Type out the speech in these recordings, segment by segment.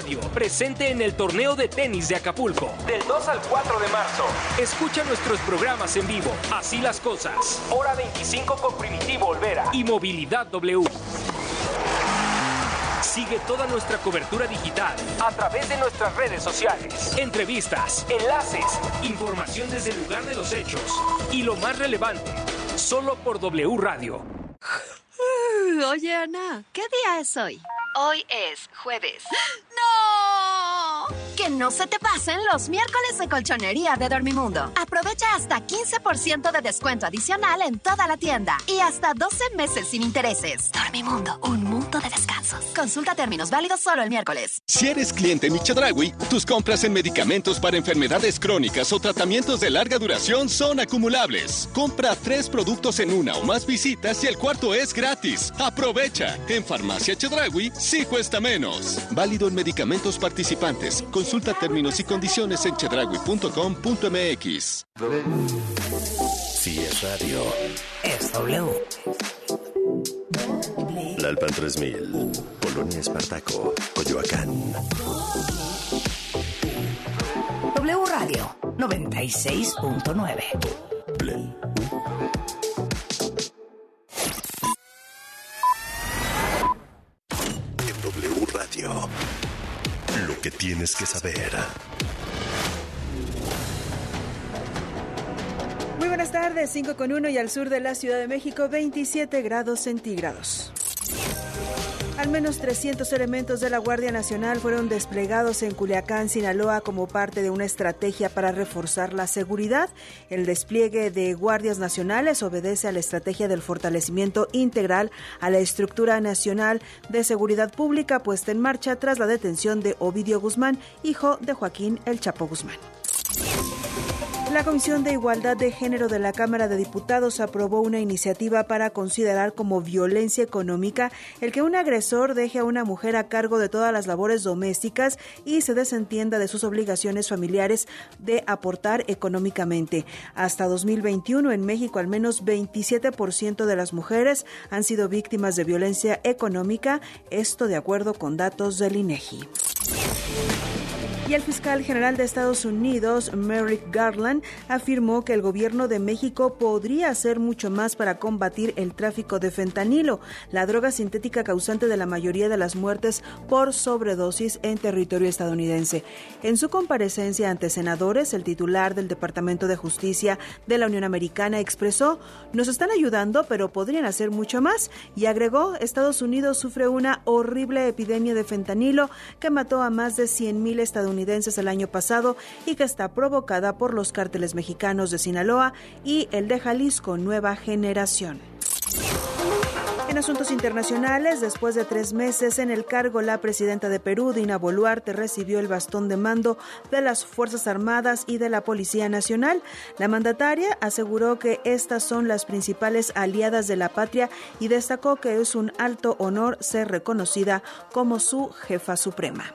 Radio, presente en el torneo de tenis de Acapulco, del 2 al 4 de marzo. Escucha nuestros programas en vivo, Así las cosas, Hora 25 con Primitivo Olvera y Movilidad W. Sigue toda nuestra cobertura digital a través de nuestras redes sociales. Entrevistas, enlaces, información desde el lugar de los hechos y lo más relevante, solo por W Radio. Oye, Ana, ¿qué día es hoy? Hoy es jueves. ¡No! Que no se te pasen los miércoles de colchonería de Dormimundo. Aprovecha hasta 15% de descuento adicional en toda la tienda y hasta 12 meses sin intereses. Dormimundo, un mundo de descansos. Consulta términos válidos solo el miércoles. Si eres cliente Michedragui, tus compras en medicamentos para enfermedades crónicas o tratamientos de larga duración son acumulables. Compra tres productos en una o más visitas y el cuarto es gratis. Aprovecha. En Farmacia Chedragui sí cuesta menos. Válido en medicamentos participantes. Consulta términos y condiciones en chedragui.com.mx. Si es radio, Es W. Lalpan 3000, Polonia Espartaco, Coyoacán. W Radio 96.9. En W Radio, lo que tienes que saber. Muy buenas tardes, 5 con 1 y al sur de la Ciudad de México 27 grados centígrados. Al menos 300 elementos de la Guardia Nacional fueron desplegados en Culiacán, Sinaloa, como parte de una estrategia para reforzar la seguridad. El despliegue de guardias nacionales obedece a la estrategia del fortalecimiento integral a la estructura nacional de seguridad pública puesta en marcha tras la detención de Ovidio Guzmán, hijo de Joaquín El Chapo Guzmán. La Comisión de Igualdad de Género de la Cámara de Diputados aprobó una iniciativa para considerar como violencia económica el que un agresor deje a una mujer a cargo de todas las labores domésticas y se desentienda de sus obligaciones familiares de aportar económicamente. Hasta 2021 en México al menos 27% de las mujeres han sido víctimas de violencia económica, esto de acuerdo con datos del INEGI. Y el fiscal general de Estados Unidos, Merrick Garland, afirmó que el gobierno de México podría hacer mucho más para combatir el tráfico de fentanilo, la droga sintética causante de la mayoría de las muertes por sobredosis en territorio estadounidense. En su comparecencia ante senadores, el titular del Departamento de Justicia de la Unión Americana expresó, nos están ayudando, pero podrían hacer mucho más, y agregó, Estados Unidos sufre una horrible epidemia de fentanilo que mató a más de 100.000 estadounidenses el año pasado y que está provocada por los cárteles mexicanos de Sinaloa y el de Jalisco Nueva Generación. En asuntos internacionales, después de tres meses en el cargo, la presidenta de Perú, Dina Boluarte, recibió el bastón de mando de las Fuerzas Armadas y de la Policía Nacional. La mandataria aseguró que estas son las principales aliadas de la patria y destacó que es un alto honor ser reconocida como su jefa suprema.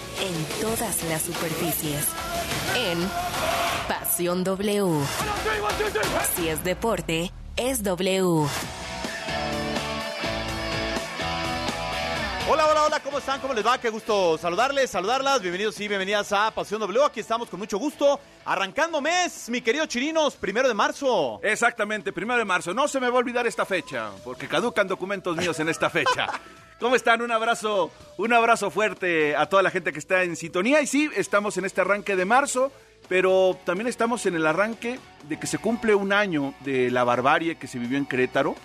en todas las superficies. En Pasión W. Si es deporte, es W. Hola, ¿cómo están? ¿Cómo les va? Qué gusto saludarles, saludarlas. Bienvenidos y bienvenidas a Pasión W. Aquí estamos con mucho gusto. Arrancando mes, mi querido Chirinos, primero de marzo. Exactamente, primero de marzo. No se me va a olvidar esta fecha, porque caducan documentos míos en esta fecha. ¿Cómo están? Un abrazo, un abrazo fuerte a toda la gente que está en sintonía. Y sí, estamos en este arranque de marzo, pero también estamos en el arranque de que se cumple un año de la barbarie que se vivió en Querétaro.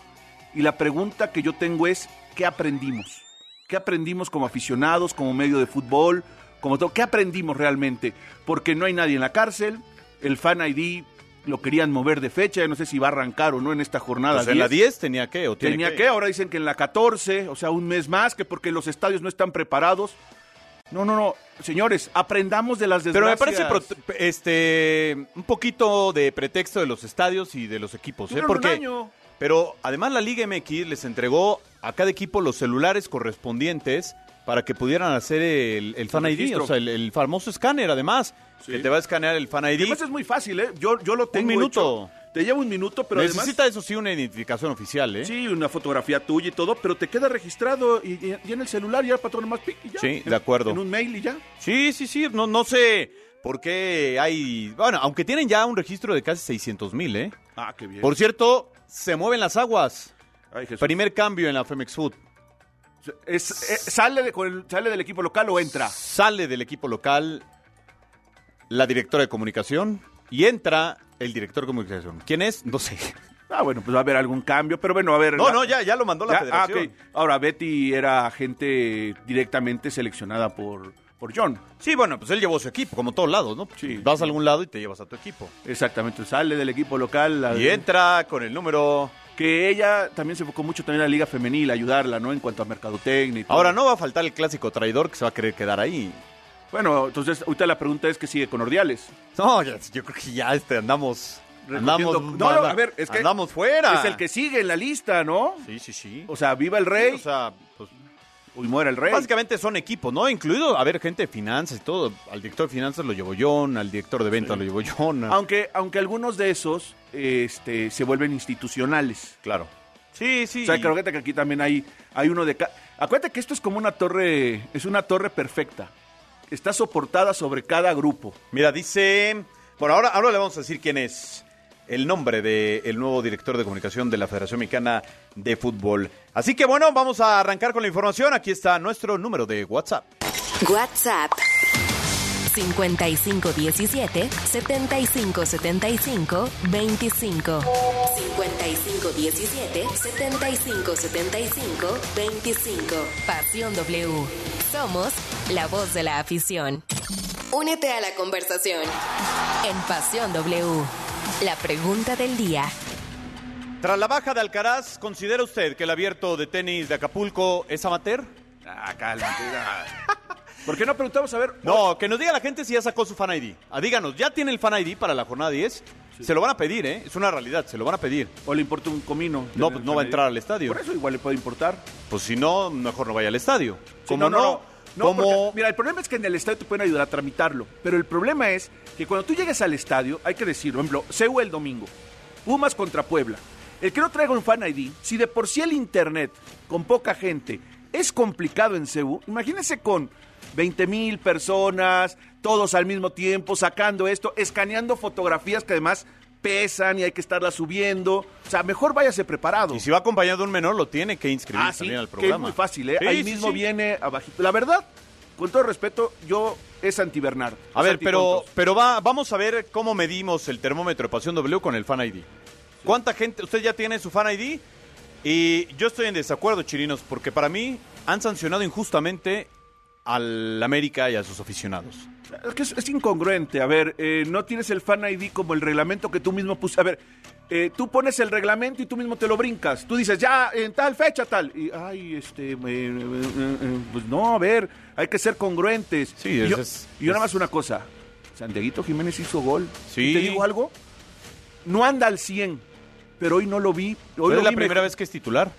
Y la pregunta que yo tengo es, ¿qué aprendimos? ¿Qué aprendimos como aficionados, como medio de fútbol, como todo? ¿Qué aprendimos realmente? Porque no hay nadie en la cárcel, el Fan ID lo querían mover de fecha, ya no sé si va a arrancar o no en esta jornada. Pues en la 10 tenía que, o tiene Tenía que. ahora dicen que en la 14, o sea, un mes más, que porque los estadios no están preparados. No, no, no. Señores, aprendamos de las Pero desgracias. me parece este un poquito de pretexto de los estadios y de los equipos, ¿eh? Un Porque año. Pero además la Liga MX les entregó a cada equipo los celulares correspondientes para que pudieran hacer el, el Fan ID, o sea, el, el famoso escáner además, Sí. que te va a escanear el Fan ID. además es muy fácil, ¿eh? Yo, yo lo tengo minuto. hecho. Te lleva un minuto, pero Necesita eso sí una identificación oficial, ¿eh? Sí, una fotografía tuya y todo, pero te queda registrado y, y- y en el celular ya para tomar más pic y ya. Sí, En- de acuerdo. En un mail y ya. Sí, sí, sí, no, no sé por qué hay... Bueno, aunque tienen ya un registro de casi 600 mil, ¿eh? Ah, qué bien. Por cierto, se mueven las aguas. Ay. Primer cambio en la Femex Food. Es- ¿sale, de- ¿Sale del equipo local o entra? Sale del equipo local la directora de comunicación y entra el director de comunicación. ¿Quién es? No sé. Ah, bueno, pues va a haber algún cambio, pero bueno, a ver. No, la- no, ya, ya lo mandó la ya- ah, federación. Ahora, Betty era gente directamente seleccionada por, por John. Sí, bueno, pues él llevó su equipo, como todos lados, ¿no? Sí. Vas a algún lado y te llevas a tu equipo. Exactamente, sale del equipo local. Y entra con el número... Que ella también se enfocó mucho también a la liga femenil, ayudarla, ¿no? En cuanto a mercadotecnia y todo. Ahora no va a faltar el clásico traidor que se va a querer quedar ahí. Bueno, entonces ahorita la pregunta es que sigue con Ordiales. No, ya- yo creo que ya este, andamos... Andamos, No, no, a ver, es que andamos fuera. Es el que sigue en la lista, ¿no? Sí, sí, sí. O sea, viva el rey o sea, pues, y muera el rey. Básicamente son equipos, ¿no? Incluido, a ver, gente de finanzas y todo. Al director de finanzas lo llevó John, al director de ventas lo llevó John. Aunque, aunque algunos de esos este, se vuelven institucionales. Claro. Sí, sí. O sea, creo que aquí también hay, hay uno de... ca- Acuérdate que esto es como una torre, es una torre perfecta. Está soportada sobre cada grupo. Mira, dice... Bueno, ahora, ahora le vamos a decir quién es el nombre del nuevo director de comunicación de la Federación Mexicana de Fútbol. Así que bueno, vamos a arrancar con la información. Aquí está nuestro número de WhatsApp. WhatsApp 5517 7575 25 5517 7575 25 Pasión W. Somos la voz de la afición. Únete a la conversación en Pasión W. La pregunta del día. Tras la baja de Alcaraz, ¿considera usted que el abierto de tenis de Acapulco es amateur? Ah, cálmate. ¿Por qué no preguntamos a ver? No, que nos diga la gente si ya sacó su Fan ID. Ah, díganos, ¿ya tiene el Fan ID para la jornada 10? Se lo van a pedir, ¿eh? Es una realidad, se lo van a pedir. ¿O le importa un comino? No, pues no va a entrar al estadio. Por eso igual le puede importar. Pues si no, mejor no vaya al estadio. Sí, Como no, no, como... porque, mira, el problema es que en el estadio te pueden ayudar a tramitarlo. Pero el problema es que cuando tú llegues al estadio, hay que decir, por ejemplo, CEU el domingo, Pumas contra Puebla. El que no traiga un fan ID, si de por sí el internet con poca gente es complicado en CEU, imagínense con 20 mil personas, todos al mismo tiempo, sacando esto, escaneando fotografías que además pesan y hay que estarlas subiendo. O sea, mejor váyase preparado. Y si va acompañado de un menor, lo tiene que inscribir Ah, sí, también al que es programa. muy fácil, ¿eh? Sí, Ahí sí, mismo sí. viene abajito. La verdad, con todo respeto, yo es anti-Bernard. A es ver, pero, pero va, vamos a ver cómo medimos el termómetro de Pasión W con el Fan ID. ¿Cuánta gente, usted ya tiene su Fan ID? Y yo estoy en desacuerdo, chirinos, porque para mí han sancionado injustamente al América y a sus aficionados. Es que es, es incongruente. A ver, eh, no tienes el fan ID como el reglamento que tú mismo pusiste. A ver, eh, tú pones el reglamento y tú mismo te lo brincas. Tú dices, ya, en tal fecha, tal. Y, ay, este, eh, eh, pues no, a ver, hay que ser congruentes. Sí, y es- yo, es- y yo nada más una cosa. Santiaguito Jiménez hizo gol. Sí. ¿Y ¿Te digo algo? No anda al 100, pero hoy no lo vi. Hoy lo es la primera vez que es titular.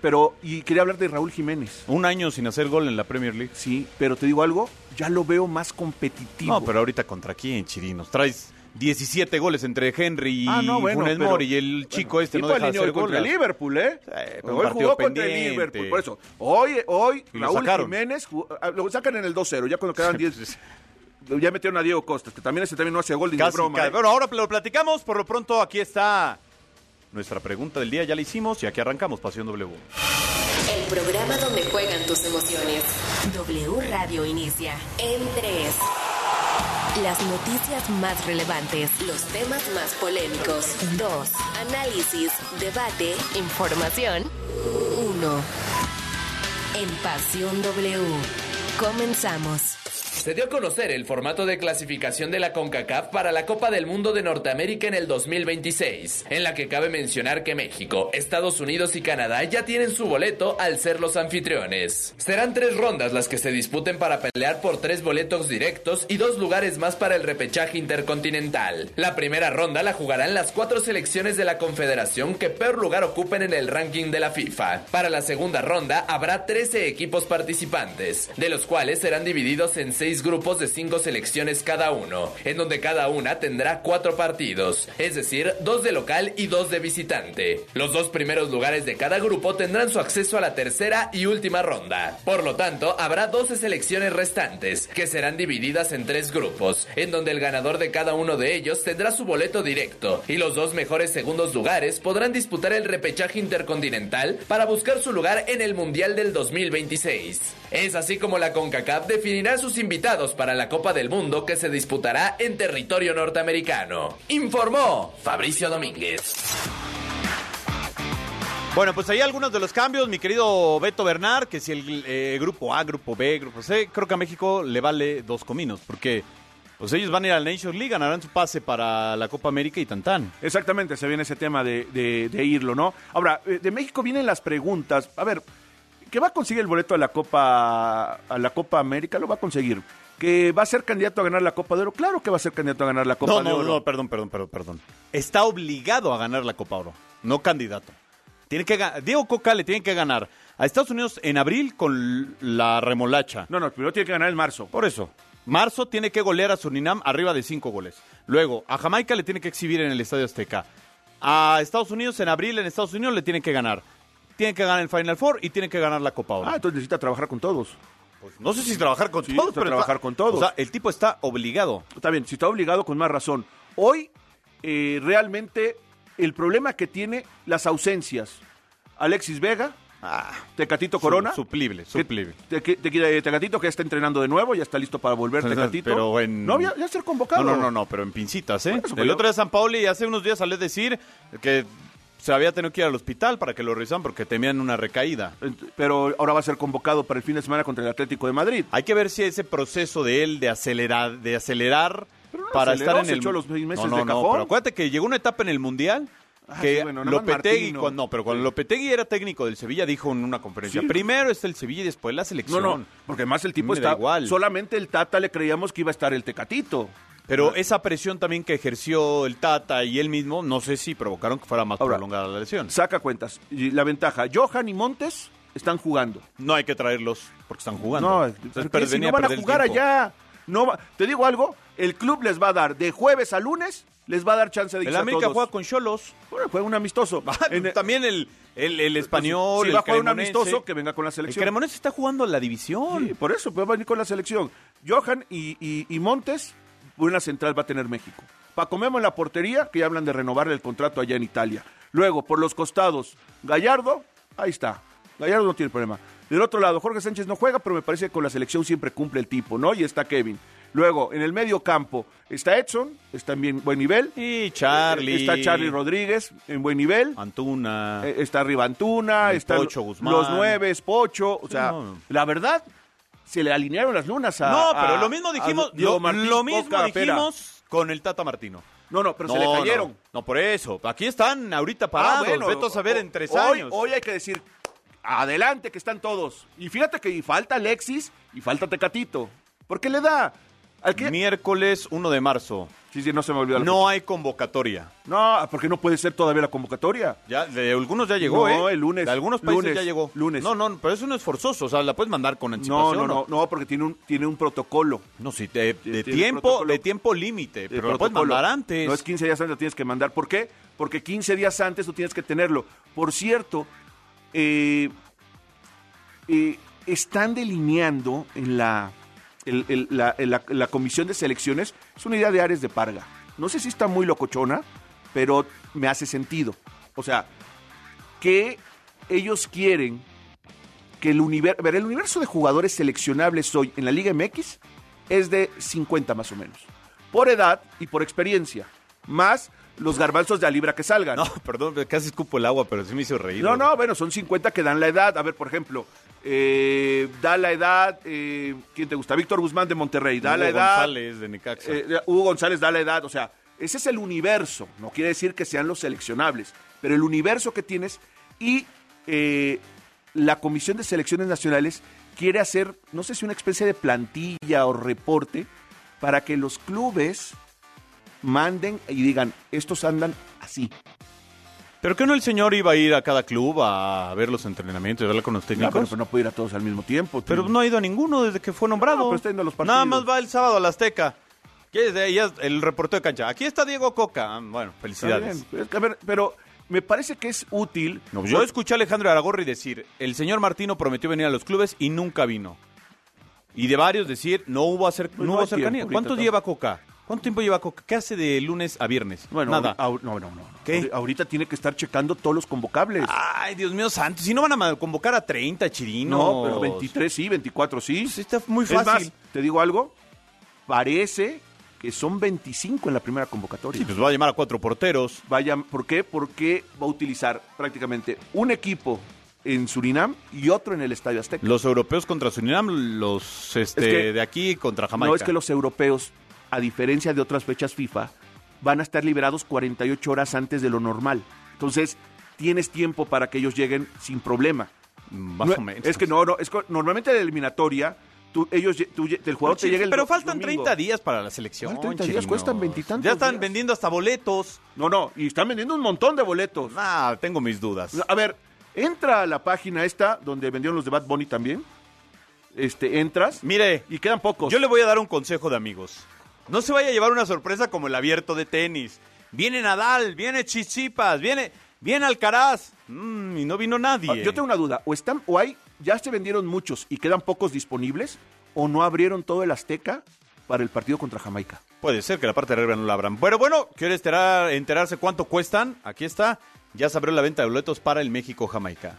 Pero, y quería hablar de Raúl Jiménez. Un año sin hacer gol en la Premier League. Sí, pero te digo algo, ya lo veo más competitivo. No, pero ahorita contra quién, chirinos. Traes 17 goles entre Henry y Ah, no, bueno, Funes pero- Mori y el chico Bueno, este no deja de hacer hoy contra goles. el Liverpool, ¿eh? pero un hoy jugó contra el. Liverpool, por eso. Hoy, hoy lo Raúl sacaron. Jiménez, jugó- ah, lo sacan en el 2-0, ya cuando quedaban 10. ya metieron a Diego Costa, que también ese también no hacía gol ni broma. ¿eh? Bueno, ahora lo platicamos. Por lo pronto, aquí está nuestra pregunta del día. Ya la hicimos y aquí arrancamos Pasión W. El programa donde juegan tus emociones. W Radio inicia en 3. Las noticias más relevantes, los temas más polémicos. 2. Análisis, debate, información. 1. En Pasión W. Comenzamos. Se dio a conocer el formato de clasificación de la CONCACAF para la Copa del Mundo de Norteamérica en el 2026, en la que cabe mencionar que México, Estados Unidos y Canadá ya tienen su boleto al ser los anfitriones. Serán tres rondas las que se disputen para pelear por tres boletos directos y dos lugares más para el repechaje intercontinental. La primera ronda la jugarán las cuatro selecciones de la Confederación que peor lugar ocupen en el ranking de la FIFA. Para la segunda ronda habrá 13 equipos participantes, de los cuales serán divididos en seis grupos de cinco selecciones cada uno, en donde cada una tendrá cuatro partidos, es decir, dos de local y dos de visitante. Los dos primeros lugares de cada grupo tendrán su acceso a la tercera y última ronda. Por lo tanto, habrá 12 selecciones restantes, que serán divididas en tres grupos, en donde el ganador de cada uno de ellos tendrá su boleto directo, y los dos mejores segundos lugares podrán disputar el repechaje intercontinental para buscar su lugar en el Mundial del 2026. Es así como la CONCACAF definirá sus invitados para la Copa del Mundo que se disputará en territorio norteamericano. Informó Fabricio Domínguez. Bueno, pues ahí algunos de los cambios, mi querido Beto Bernard, que si el eh, grupo A, grupo B, grupo C, creo que a México le vale dos cominos, porque pues ellos van a ir a la Nations League, ganarán su pase para la Copa América y tantán. Exactamente, se viene ese tema de, de- de irlo, ¿no? Ahora, eh, de México vienen las preguntas. A ver, ¿que va a conseguir el boleto a la Copa a la Copa América? Lo va a conseguir. ¿Que va a ser candidato a ganar la Copa de Oro? Claro que va a ser candidato a ganar la Copa No, de no, Oro. no, perdón, perdón, perdón, perdón. Está obligado a ganar la Copa Oro, no candidato. Tiene que Diego Coca le tiene que ganar a Estados Unidos en abril con la remolacha. No, no, primero tiene que ganar en marzo. Por eso. Marzo tiene que golear a Surinam arriba de cinco goles. Luego, a Jamaica le tiene que exhibir en el Estadio Azteca. A Estados Unidos en abril en Estados Unidos le tiene que ganar. Tiene que ganar el Final Four y tiene que ganar la Copa Oro. Ah, entonces necesita trabajar con todos. no sé si trabajar con Sí, todos, pero trabajar está- con todos. O sea, el tipo está obligado. Está bien, si está obligado, con más razón. Hoy, eh, realmente, el problema que tiene las ausencias. Alexis Vega, Tecatito Corona. Ah, Su- suplible, suplible. te- te- Tecatito que ya está entrenando de nuevo, ya está listo para volver Tecatito. Pero en... No, ya, ya ser convocado. No, no, no, no, pero en pincitas, ¿eh? eso, el pero- otro día San Pauli hace unos días salió a decir que se había tenido que ir al hospital para que lo revisaran porque temían una recaída. Pero ahora va a ser convocado para el fin de semana contra el Atlético de Madrid. Hay que ver si ese proceso de él de acelerar, de acelerar no para aceleró, estar en se el echó los seis meses no, no, de no, pero acuérdate que llegó una etapa en el mundial Ah, que sí, bueno, más Lopetegui, cuando, no, pero cuando Lopetegui era técnico del Sevilla dijo en una conferencia, Sí. primero está el Sevilla y después la No, selección. no, porque además el tipo está igual. Solamente el Tata le creíamos que iba a estar el Tecatito. Pero esa presión también que ejerció el Tata y él mismo, no sé si provocaron que fuera más Ahora, prolongada la lesión. Saca cuentas. Y la ventaja, Johan y Montes están jugando. No hay que traerlos porque están jugando. No, Entonces, si no van a el jugar allá. No va- te digo algo, el club les va a dar de jueves a lunes, les va a dar chance de El irse a América todos. juega con Cholos. Bueno, juega un amistoso. En el- También el, el, el español, si el va a jugar un amistoso, que venga con la El selección. Cremonense está jugando la división. Sí, por eso, pues va a venir con la selección. Johan y, y- y Montes, buena central va a tener México. Paco Memo en la portería, que ya hablan de renovarle el contrato allá en Italia. Luego, por los costados, Gallardo, ahí está. Gallardo no tiene problema. Del otro lado, Jorge Sánchez no juega, pero me parece que con la selección siempre cumple el tipo, ¿no? Y está Kevin. Luego, en el medio campo, está Edson, está en bien, buen nivel. Y Charlie. Está Charlie Rodríguez, en buen nivel. Antuna. Eh, está arriba Antuna, está Pocho Guzmán. los nueves, Pocho. O Sí, sea, no. la verdad, se le alinearon las lunas a. no, pero a- lo mismo dijimos, lo, lo mismo Pera. dijimos con el Tata Martino. No, no, pero se No, le cayeron. No, no, por eso. Aquí están ahorita Ah, parados. bueno, Veto a saber en tres hoy, años. Hoy hay que decir, adelante que están todos. Y fíjate que falta Alexis y falta Tecatito. Porque le da. Al que... Miércoles 1 de marzo. Sí, sí, no se me olvidó. No hay convocatoria. No, porque no puede ser todavía la convocatoria. Ya, de algunos ya llegó, No, ¿eh? el lunes. De algunos países Lunes, ya llegó. lunes. No, no, pero eso no es forzoso. O sea, la puedes mandar con No, anticipación. no, no, no, porque tiene un, tiene un protocolo. No, sí, de, tiempo, de tiempo límite. Pero lo puedes mandar antes. No es 15 días antes, lo tienes que mandar. ¿Por qué? Porque 15 días antes tú tienes que tenerlo. Por cierto, eh, eh, están delineando en la, el- el- la, comisión de selecciones, es una idea de Ares de Parga. No sé si está muy locochona, pero me hace sentido. O sea, que ellos quieren que el universo, ver, el universo de jugadores seleccionables hoy en la Liga MX es de 50 más o menos. Por edad y por experiencia. Más los garbanzos de a libra que salgan. No, perdón, casi escupo el agua, pero sí me hizo reír. No, no, bueno, son 50 que dan la edad. A ver, por ejemplo, eh, da la edad, eh, ¿quién te gusta? Víctor Guzmán de Monterrey, da Hugo la edad. González de Necaxa. eh, Hugo González da la edad, o sea, ese es el universo, no quiere decir que sean los seleccionables, pero el universo que tienes y la Comisión de Selecciones Nacionales quiere hacer, no sé si una especie de plantilla o reporte para que los clubes manden y digan, estos andan así. ¿Pero que no el señor iba a ir a cada club a ver los entrenamientos y hablar con los No, técnicos? pero, pero no puede ir a todos al mismo tiempo. Pero no ha ido a ninguno desde que fue nombrado. No, pero está yendo a los Nada partidos. más va el sábado a la Azteca. ¿Qué es de ahí? Ya el reportero de cancha. Aquí está Diego Coca. Ah, Bueno, felicidades. a ver, pero me parece que es útil. No, yo escuché a Alejandro Aragorri decir, el señor Martino prometió venir a los clubes y nunca vino. Y de varios decir, no hubo, acer- Pues no no hubo cercanía. tiempo, ¿Cuánto ahorita lleva Coca? ¿Cuánto tiempo lleva Coca? ¿Qué hace de lunes a viernes? Bueno, Nada. ahor- no, no, no. ¿Qué? Ahori- Ahorita tiene que estar checando todos los convocables. Ay, Dios mío santo. Si no van a convocar a 30 chirinos. no, pero 23 sí, 24 sí. Pues está muy Es más, fácil. te digo algo. Parece que son 25 en la primera convocatoria. Sí, pues va a llamar a cuatro porteros. Vaya, ¿por qué? Porque va a utilizar prácticamente un equipo en Surinam y otro en el Estadio Azteca. Los europeos contra Surinam, los este, Es que- de aquí contra Jamaica. No es que los europeos, a diferencia de otras fechas FIFA, van a estar liberados 48 horas antes de lo normal. Entonces, tienes tiempo para que ellos lleguen sin problema. Más No, o menos. Es que no, no, es que normalmente en la eliminatoria, tú, ellos, tú el jugador te Sí, llega el pero faltan domingo. 30 días para la selección. ¿Cuál 30 días? Cuestan veintitantos Ya están días. vendiendo hasta boletos. No, no, y están vendiendo un montón de boletos. Ah, tengo mis dudas. A ver, entra a la página esta, donde vendieron los de Bad Bunny también. Este, entras Mire, y quedan pocos. yo le voy a dar un consejo de amigos. No se vaya a llevar una sorpresa como el abierto de tenis. Viene Nadal, viene Chichipas, viene, viene Alcaraz. Mm, y no vino nadie. Ah, Yo tengo una duda, o están, o hay, ya se vendieron muchos y quedan pocos disponibles, o no abrieron todo el Azteca para el partido contra Jamaica. Puede ser que la parte de arriba no la abran. Pero bueno, ¿quiere enterar- enterarse cuánto cuestan? Aquí está. Ya se abrió la venta de boletos para el México-Jamaica.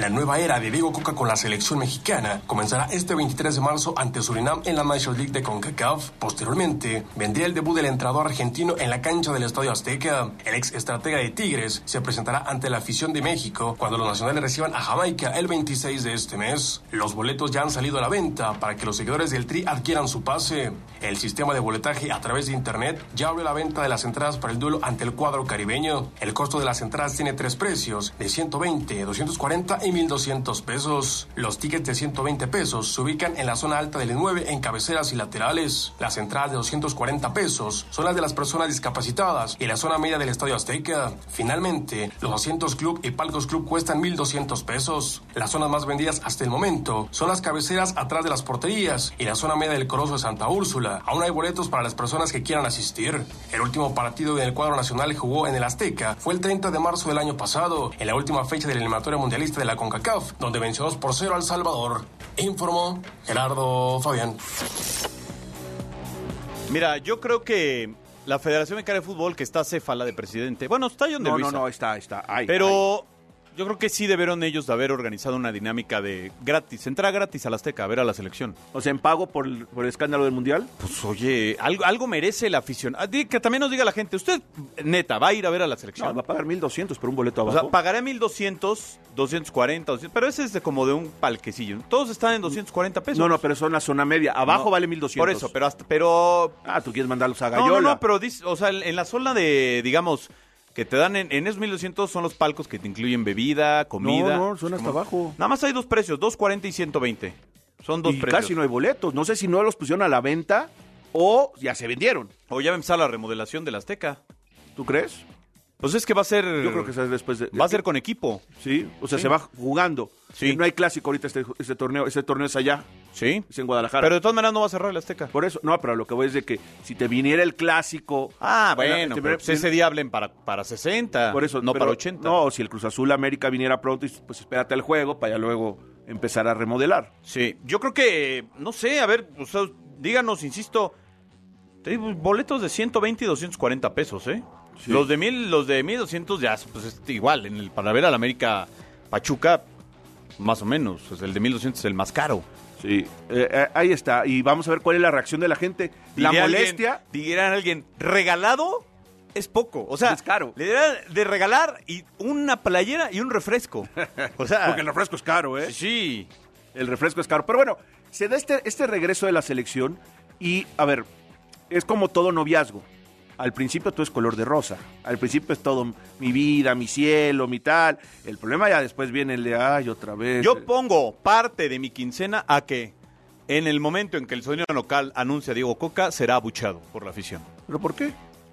La nueva era de Diego Coca con la selección mexicana comenzará este 23 de marzo ante Surinam en la National League de CONCACAF. Posteriormente, vendría el debut del entrenador argentino en la cancha del Estadio Azteca. El ex estratega de Tigres se presentará ante la afición de México cuando los nacionales reciban a Jamaica el 26 de este mes. Los boletos ya han salido a la venta para que los seguidores del Tri adquieran su pase. El sistema de boletaje a través de internet ya abrió la venta de las entradas para el duelo ante el cuadro caribeño. El costo de las entradas tiene tres precios, de 120, 240 y 1200 pesos. Los tickets de 120 pesos se ubican en la zona alta del 9 en cabeceras y laterales. Las entradas de 240 pesos son las de las personas discapacitadas y la zona media del Estadio Azteca. Finalmente, los asientos club y palcos club cuestan 1200 pesos. Las zonas más vendidas hasta el momento son las cabeceras atrás de las porterías y la zona media del Coloso de Santa Úrsula. Aún hay boletos para las personas que quieran asistir. El último partido en el cuadro nacional jugó en el Azteca fue el 30 de marzo del año pasado, en la última fecha del eliminatorio mundialista de la CONCACAF, donde venció 2 por 0 al Salvador. Informó Gerardo Fabián. Mira, yo creo que la Federación Mexicana de Fútbol, que está céfala de presidente, bueno, está John de No, no, Luisa, no, está, está. Ay, pero yo creo que sí debieron ellos de haber organizado una dinámica de gratis, entrar gratis a la Azteca a ver a la selección. O sea, en pago por el, por el escándalo del Mundial. Pues oye, algo, algo merece la afición. Ah, di- Que también nos diga la gente, usted, neta, va a ir a ver a la selección. No, va a pagar 1.200 por un boleto o abajo. sea, pagaré 1200, 240, 200, pero ese es de como de un palquecillo. Todos están en 240 pesos. no, no, pero son la zona media. Abajo No, vale 1.200. Por eso, pero hasta, pero Ah, tú quieres mandarlos a No, Gallola. no, no, pero dice- o sea, en la zona de, digamos, que te dan en, en esos 1200 son los palcos que te incluyen bebida, comida. No, no, son hasta abajo. Nada más hay dos precios, 240 y 120. Son dos y precios. casi no hay boletos. No sé si no los pusieron a la venta o ya se vendieron. O ya va a empezar la remodelación del Azteca. ¿Tú crees? Pues es que va a ser Yo creo que es después de... va a ser con equipo. Sí, o sea, Sí. se va jugando. Sí. No hay clásico ahorita este, este torneo. Este torneo es allá, Sí. es en Guadalajara. Pero de todas maneras no va a cerrar el Azteca. Por eso, no, pero lo que voy es de que si te viniera el clásico... Ah, bueno, pero pues ese día hablen para, para 60, Por eso, no pero- para 80. No, si el Cruz Azul América viniera pronto, y, pues espérate al juego para ya luego empezar a remodelar. Sí, yo creo que, no sé, a ver, o sea, díganos, insisto, boletos de 120 y 240 pesos, ¿eh? Sí. Los de mil, los de 1200 ya, pues es igual, en el, para ver al América Pachuca, más o menos, pues, el de 1200 es el más caro. Sí, eh, eh, ahí está. Y vamos a ver cuál es la reacción de la gente. La molestia... Diría alguien, ¿regalado? es poco. O sea, Es caro. le deberían de regalar y una playera y un refresco. O sea, Porque el refresco es caro, ¿eh? sí. El refresco es caro. Pero bueno, se da este, este regreso de la selección y, a ver, es como todo noviazgo. Al principio todo es color de rosa. Al principio es todo mi vida, mi cielo, mi tal. El problema ya después viene el de, ay, otra vez. Yo pongo parte de mi quincena a que en el momento en que el sonido local anuncia a Diego Coca, será abuchado por la afición. ¿Pero por qué?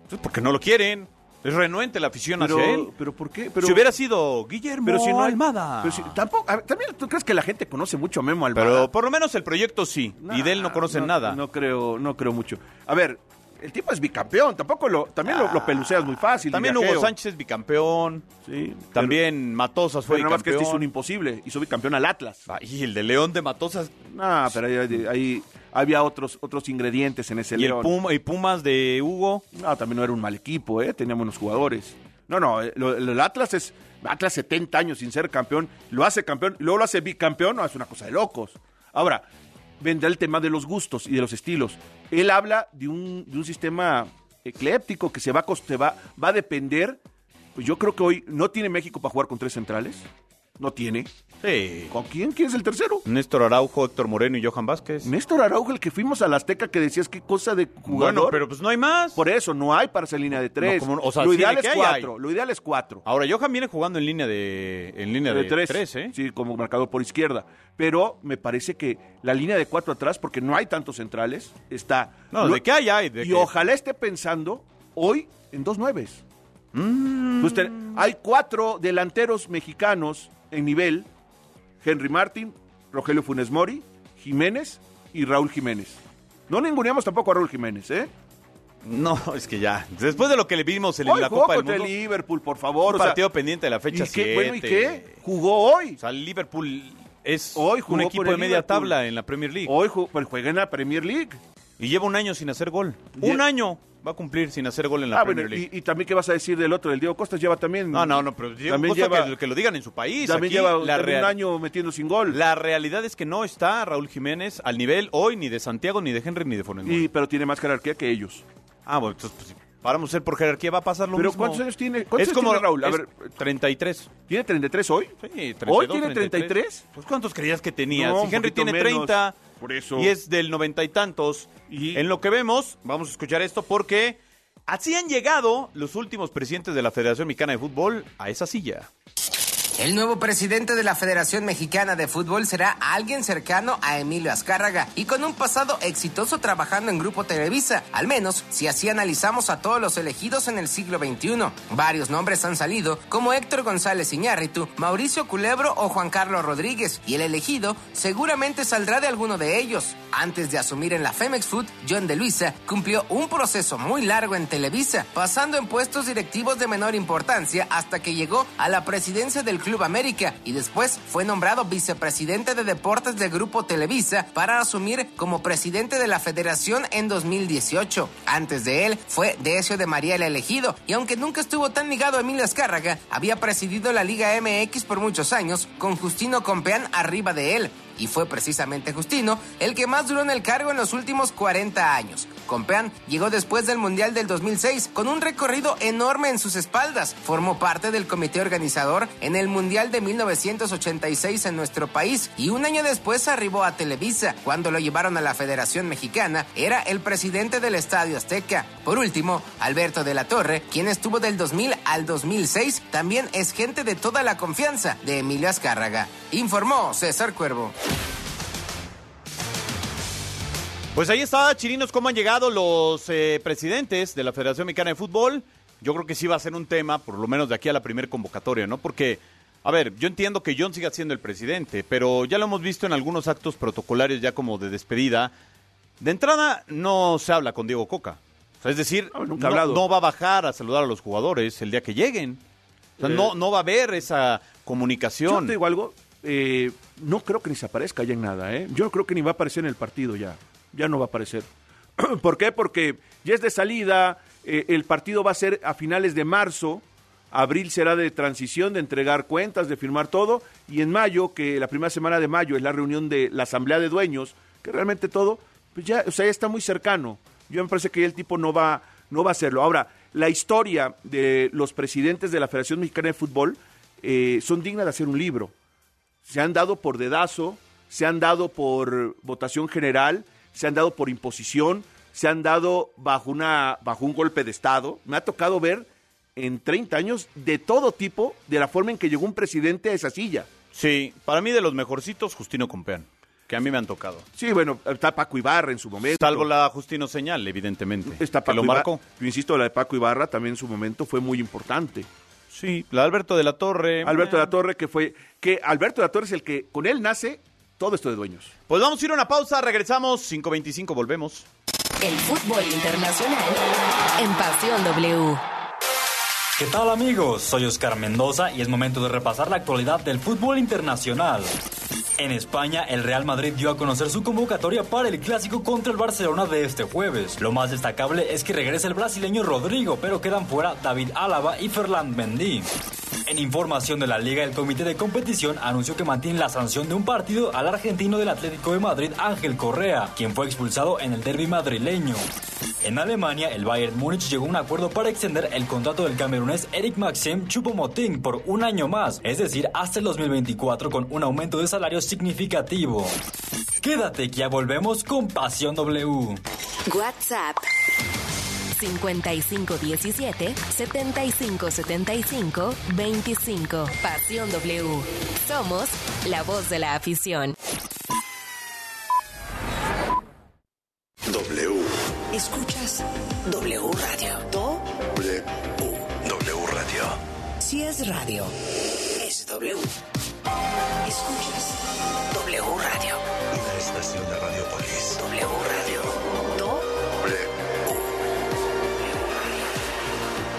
Pues porque no lo quieren. Es renuente la afición Pero, hacia él. pero ¿por qué? Pero, si hubiera sido Guillermo pero si no Almada. pero si- tampoco, ver, también tú crees que la gente conoce mucho a Memo Almada. Pero por lo menos el proyecto sí. y de él no conocen nada. No creo, no creo mucho. A ver, el tipo es bicampeón, tampoco lo, también lo, lo peluceas muy fácil. También Hugo. Sánchez es bicampeón. Sí. También Matosas Fue fue nada más que bicampeón. este hizo un imposible, hizo bicampeón al Atlas. Ah, Y el de León de Matosas No, pero ahí, ahí había otros, otros ingredientes en ese y el León. Puma, y Pumas de Hugo. No, también no era un mal equipo, ¿eh? Tenía buenos jugadores. No, no, eh, el Atlas es. Atlas 70 años sin ser campeón, lo hace campeón, luego lo hace bicampeón, no, es una cosa de locos. Ahora, vendrá el tema de los gustos y de los estilos. Él habla de un, de un sistema ecléptico que se va, a cos- se va, va a depender. Pues yo creo que hoy no tiene México para jugar con tres centrales. No tiene. Sí. ¿Con quién? ¿Quién es el tercero? Néstor Araujo, Héctor Moreno y Johan Vázquez. Néstor Araujo, el que fuimos a la Azteca que decías qué cosa de jugador. Bueno, pero pues no hay más. Por eso, no hay para esa línea de tres. No, como- o sea, lo ideal de es cuatro. hay. Lo ideal es cuatro. Ahora, Johan viene jugando en línea de en línea de, de tres. ¿eh? Sí, como marcador por izquierda. Pero me parece que la línea de cuatro atrás, porque no hay tantos centrales, está. No, Lo- de qué hay, hay. De y ojalá esté pensando hoy en dos nueves. Mm. Pues hay cuatro delanteros mexicanos en nivel: Henry Martin, Rogelio Funes Mori, Jiménez y Raúl Jiménez. No ninguneamos tampoco a Raúl Jiménez, ¿eh? No, es que ya. Después de lo que le vimos en Hoy la jugó Copa del Mundo. el Liverpool, por favor. Un o sea, partido pendiente de la fecha ¿y qué? 7. Bueno, ¿y qué? Jugó hoy. O sea, el Liverpool es Hoy jugó un equipo de media Liverpool. tabla en la Premier League. Hoy ju- pues, juega en la Premier League. Y lleva un año sin hacer gol. Un año va a cumplir sin hacer gol en la Ah, Premier bueno, League. y, y tambibién, ¿qué vas a decir del otro? Del Diego Costas lleva también. No, no, no, pero Diego también Costa lleva, que, que lo digan en su país. también Aquí lleva la, también un año metiendo sin gol. la realidad es que no está Raúl Jiménez al nivel hoy ni de Santiago, ni de Henry, ni de Mori. Y, pero tiene más jerarquía que ellos. Ah, bueno, entonces, pues, paramos ser por jerarquía, va a pasar lo Pero mismo. ¿cuántos años tiene? ¿Cuántos es años como tiene Raúl? A ver, 33. ¿tiene 33 hoy? Sí, 32, ¿Hoy tiene 33? Pues ¿cuántos creías que tenía? No, si Henry tiene menos. 30 Por eso. y es del noventa y tantos. Y- En lo que vemos, vamos a escuchar esto porque así han llegado los últimos presidentes de la Federación Mexicana de Fútbol a esa silla. El nuevo presidente de la Federación Mexicana de Fútbol será alguien cercano a Emilio Azcárraga y con un pasado exitoso trabajando en Grupo Televisa, al menos si así analizamos a todos los elegidos en el siglo XXI. Varios nombres han salido, como Héctor González Iñárritu, Mauricio Culebro o Juan Carlos Rodríguez, y el elegido seguramente saldrá de alguno de ellos. Antes de asumir en la Femex Food, John de Luisa cumplió un proceso muy largo en Televisa, pasando en puestos directivos de menor importancia hasta que llegó a la presidencia del América y después fue nombrado vicepresidente de deportes de Grupo Televisa para asumir como presidente de la federación en 2018. Antes de él fue Decio de María el elegido y aunque nunca estuvo tan ligado a Emilio Azcárraga, había presidido la Liga MX por muchos años con Justino Compeán arriba de él. Y fue precisamente Justino el que más duró en el cargo en los últimos 40 años. Compeán llegó después del Mundial del 2006 con un recorrido enorme en sus espaldas. Formó parte del comité organizador en el Mundial de 1986 en nuestro país y un año después arribó a Televisa. Cuando lo llevaron a la Federación Mexicana, era el presidente del Estadio Azteca. Por último, Alberto de la Torre, quien estuvo del 2000 al 2006, también es gente de toda la confianza de Emilio Azcárraga. Informó César Cuervo. Pues ahí está, Chirinos, cómo han llegado los eh, presidentes de la Federación Mexicana de Fútbol. Yo creo que sí va a ser un tema, por lo menos de aquí a la primera convocatoria, ¿no? Porque, a ver, yo entiendo que John siga siendo el presidente, pero ya lo hemos visto en algunos actos protocolarios ya como de despedida. De entrada, no se habla con Diego Coca. O sea, es decir, No, no, no va a bajar a saludar a los jugadores el día que lleguen. O sea, Eh, no, no va a haber esa Yo comunicación. te digo algo, eh, no creo que ni se aparezca ya en nada, ¿eh? Yo creo que ni va a aparecer en el partido ya. Ya no va a aparecer. ¿Por qué? Porque ya es de salida, eh, el partido va a ser a finales de marzo, abril será de transición, de entregar cuentas, de firmar todo, y en mayo, que la primera semana de mayo es la reunión de la asamblea de dueños, que realmente todo, pues ya, o sea, ya está muy cercano. Yo me parece que el tipo no va, no va a hacerlo. Ahora, la historia de los presidentes de la Federación Mexicana de Fútbol eh, son dignas de hacer un libro. Se han dado por dedazo, se han dado por votación general, se han dado por imposición, se han dado bajo, una, bajo un golpe de Estado. Me ha tocado ver en 30 años de todo tipo de la forma en que llegó un presidente a esa silla. Sí, para mí de los mejorcitos, Justino Compeán, que a mí me han tocado. Sí, bueno, está Paco Ibarra en su momento. Salvo la Justino Señal, evidentemente. Está que Paco lo Ibarra. marcó. Yo insisto, la de Paco Ibarra también en su momento fue muy importante. Sí, la de Alberto de la Torre. Alberto de la Torre, que fue. que Alberto de la Torre es el que con él nace todo esto de dueños. Pues vamos a ir a una pausa, regresamos, 5.25, volvemos. El fútbol internacional en Pasión W. ¿Qué tal amigos? Soy Oscar Mendoza y es momento de repasar la actualidad del fútbol internacional. En España, el Real Madrid dio a conocer su convocatoria para el clásico contra el Barcelona de este jueves. Lo más destacable es que regresa el brasileño Rodrigo, pero quedan fuera David Álava y Ferland Mendy. En información de la Liga, el comité de competición anunció que mantiene la sanción de un partido al argentino del Atlético de Madrid, Ángel Correa, quien fue expulsado en el derby madrileño. En Alemania, el Bayern Múnich llegó a un acuerdo para extender el contrato del camerunés Eric Maxim Choupo-Moting por un año más, es decir, hasta el 2024 con un aumento de salario significativo. Quédate que ya volvemos con Pasión W. WhatsApp 5517 7575 25. Pasión W. Somos la voz de la afición. W. Escuchas W Radio. Do W. W Radio. Si es radio, es W. Escuchas W Radio. Una estación de Radiopolis. W Radio. Do W.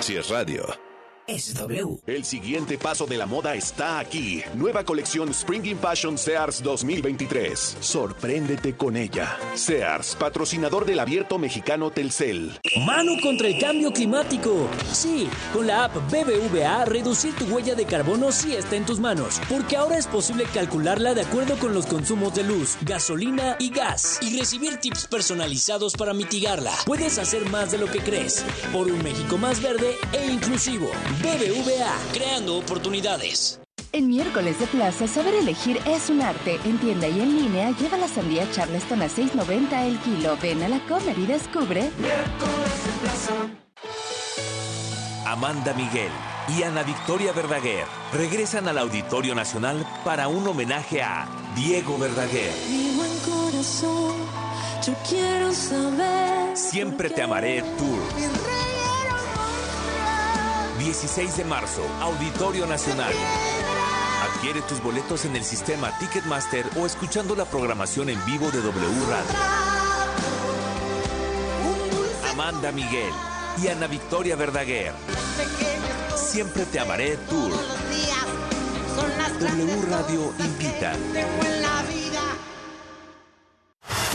Si es radio. Es W. El siguiente paso de la moda está aquí. Nueva colección Spring in Fashion Sears 2023. Sorpréndete con ella. Sears, patrocinador del abierto mexicano Telcel. Mano contra el cambio climático. Sí, con la app BBVA, reducir tu huella de carbono sí está en tus manos, porque ahora es posible calcularla de acuerdo con los consumos de luz, gasolina y gas, y recibir tips personalizados para mitigarla. Puedes hacer más de lo que crees, por un México más verde e inclusivo. BBVA, creando oportunidades. En miércoles de plaza, saber elegir es un arte. En tienda y en línea, lleva la sandía Charleston a 6.90 el kilo. Ven a la Comer y descubre. Amanda Miguel y Ana Victoria Verdaguer regresan al Auditorio Nacional para un homenaje a Diego Verdaguer. Mi buen corazón, yo quiero saber. Siempre te amaré Tour. 16 de marzo, Auditorio Nacional. Adquiere tus boletos en el sistema Ticketmaster o escuchando la programación en vivo de W Radio. Amanda Miguel y Ana Victoria Verdaguer. Siempre te amaré Tour. W Radio invita.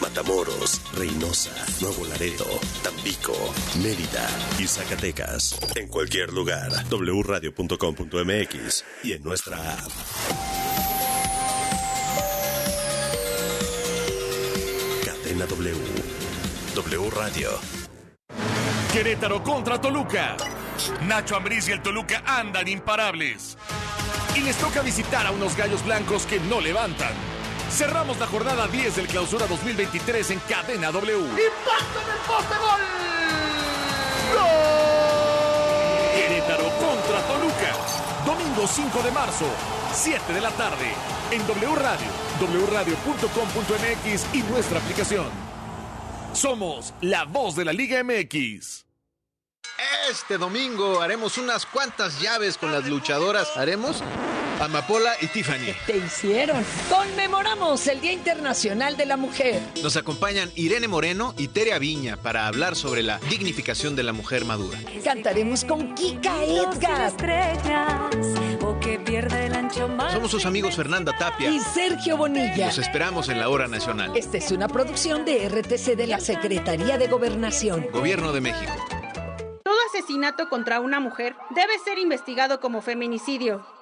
Matamoros, Reynosa, Nuevo Laredo, Tampico, Mérida y Zacatecas. En cualquier lugar, wradio.com.mx y en nuestra app. Cadena W. W Radio. Querétaro contra Toluca. Nacho Ambriz y el Toluca andan imparables. Y les toca visitar a unos gallos blancos que no levantan. Cerramos la jornada 10 del clausura 2023 en Cadena W. ¡Impacto en el poste gol! Querétaro contra Toluca. Domingo 5 de marzo, 7 de la tarde. En W Radio, wradio.com.mx y nuestra aplicación. Somos la voz de la Liga MX. Este domingo haremos unas cuantas llaves con las luchadoras. ¿Haremos? Amapola y Tiffany. Te hicieron. Conmemoramos el Día Internacional de la Mujer. Nos acompañan Irene Moreno y Tere Viña para hablar sobre la dignificación de la mujer madura. Cantaremos con Kika Edgar. o que pierde el ancho mar. Somos sus amigos Fernanda Tapia. Y Sergio Bonilla. Los esperamos en la hora nacional. Esta es una producción de RTC de la Secretaría de Gobernación. Gobierno de México. Todo asesinato contra una mujer debe ser investigado como feminicidio.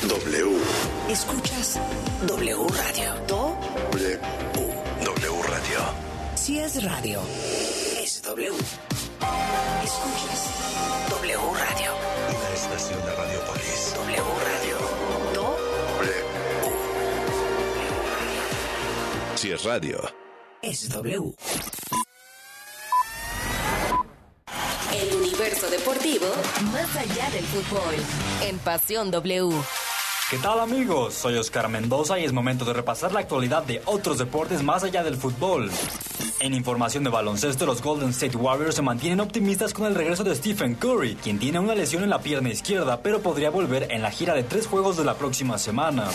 W. Escuchas W Radio. Do W. W Radio. Si es radio, es W. Escuchas W Radio. Una estación de Radiopolis. W Radio. Do Si es radio. es W. El universo deportivo más allá del fútbol. En Pasión W. ¿Qué tal amigos? Soy Oscar Mendoza y es momento de repasar la actualidad de otros deportes más allá del fútbol. En información de baloncesto, los Golden State Warriors se mantienen optimistas con el regreso de Stephen Curry, quien tiene una lesión en la pierna izquierda, pero podría volver en la gira de tres juegos de la próxima semana.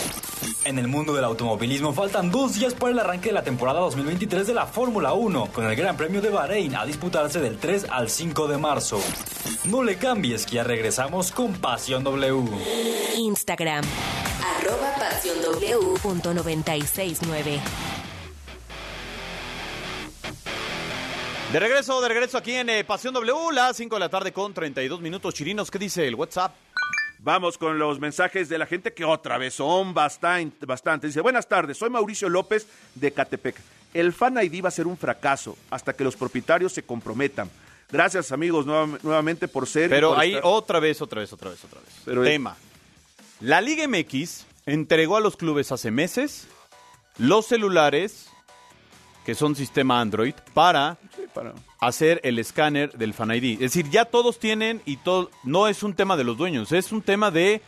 En el mundo del automovilismo faltan dos días para el arranque de la temporada 2023 de la Fórmula 1, con el Gran Premio de Bahrein a disputarse del 3 al 5 de marzo. No le cambies, que ya regresamos con Pasión W. Instagram. Arroba pasión W punto 969. De regreso, de regreso aquí en eh, Pasión W, las 5 de la tarde con 32 minutos. Chirinos, ¿qué dice el WhatsApp? Vamos con los mensajes de la gente que otra vez son bastante, bastante. Dice, buenas tardes, soy Mauricio López de Catepec. El Fan ID va a ser un fracaso hasta que los propietarios se comprometan. Gracias amigos nueva- nuevamente por ser... Pero por ahí estar- otra vez, otra vez, otra vez, otra vez. Pero- Tema. La Liga MX entregó a los clubes hace meses los celulares, que son sistema Android, para, para- hacer el escáner del Fan ID. Es decir, ya todos tienen y todo, no es un tema de los dueños, es un tema de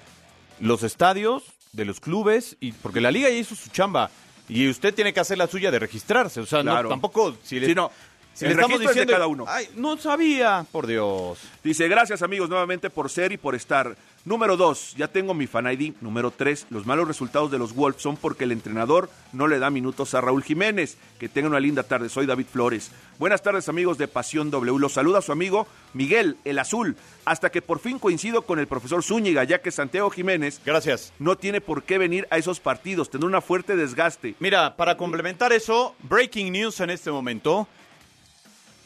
los estadios, de los clubes, y porque la liga ya hizo su chamba. Y usted tiene que hacer la suya de registrarse. O sea, no, tampoco. Si le, Sí, no. si El le estamos registro es de diciendo. cada uno. Ay, no sabía, por Dios. Dice, gracias amigos nuevamente por ser y por estar. Número dos, ya tengo mi fan ID. Número tres, los malos resultados de los Wolves son porque el entrenador no le da minutos a Raúl Jiménez. Que tengan una linda tarde, soy David Flores. Buenas tardes amigos de Pasión W. Los saluda su amigo Miguel, el azul. Hasta que por fin coincido con el profesor Zúñiga, ya que Santiago Jiménez Gracias. no tiene por qué venir a esos partidos, tendrá una fuerte desgaste. Mira, para complementar eso, breaking news en este momento.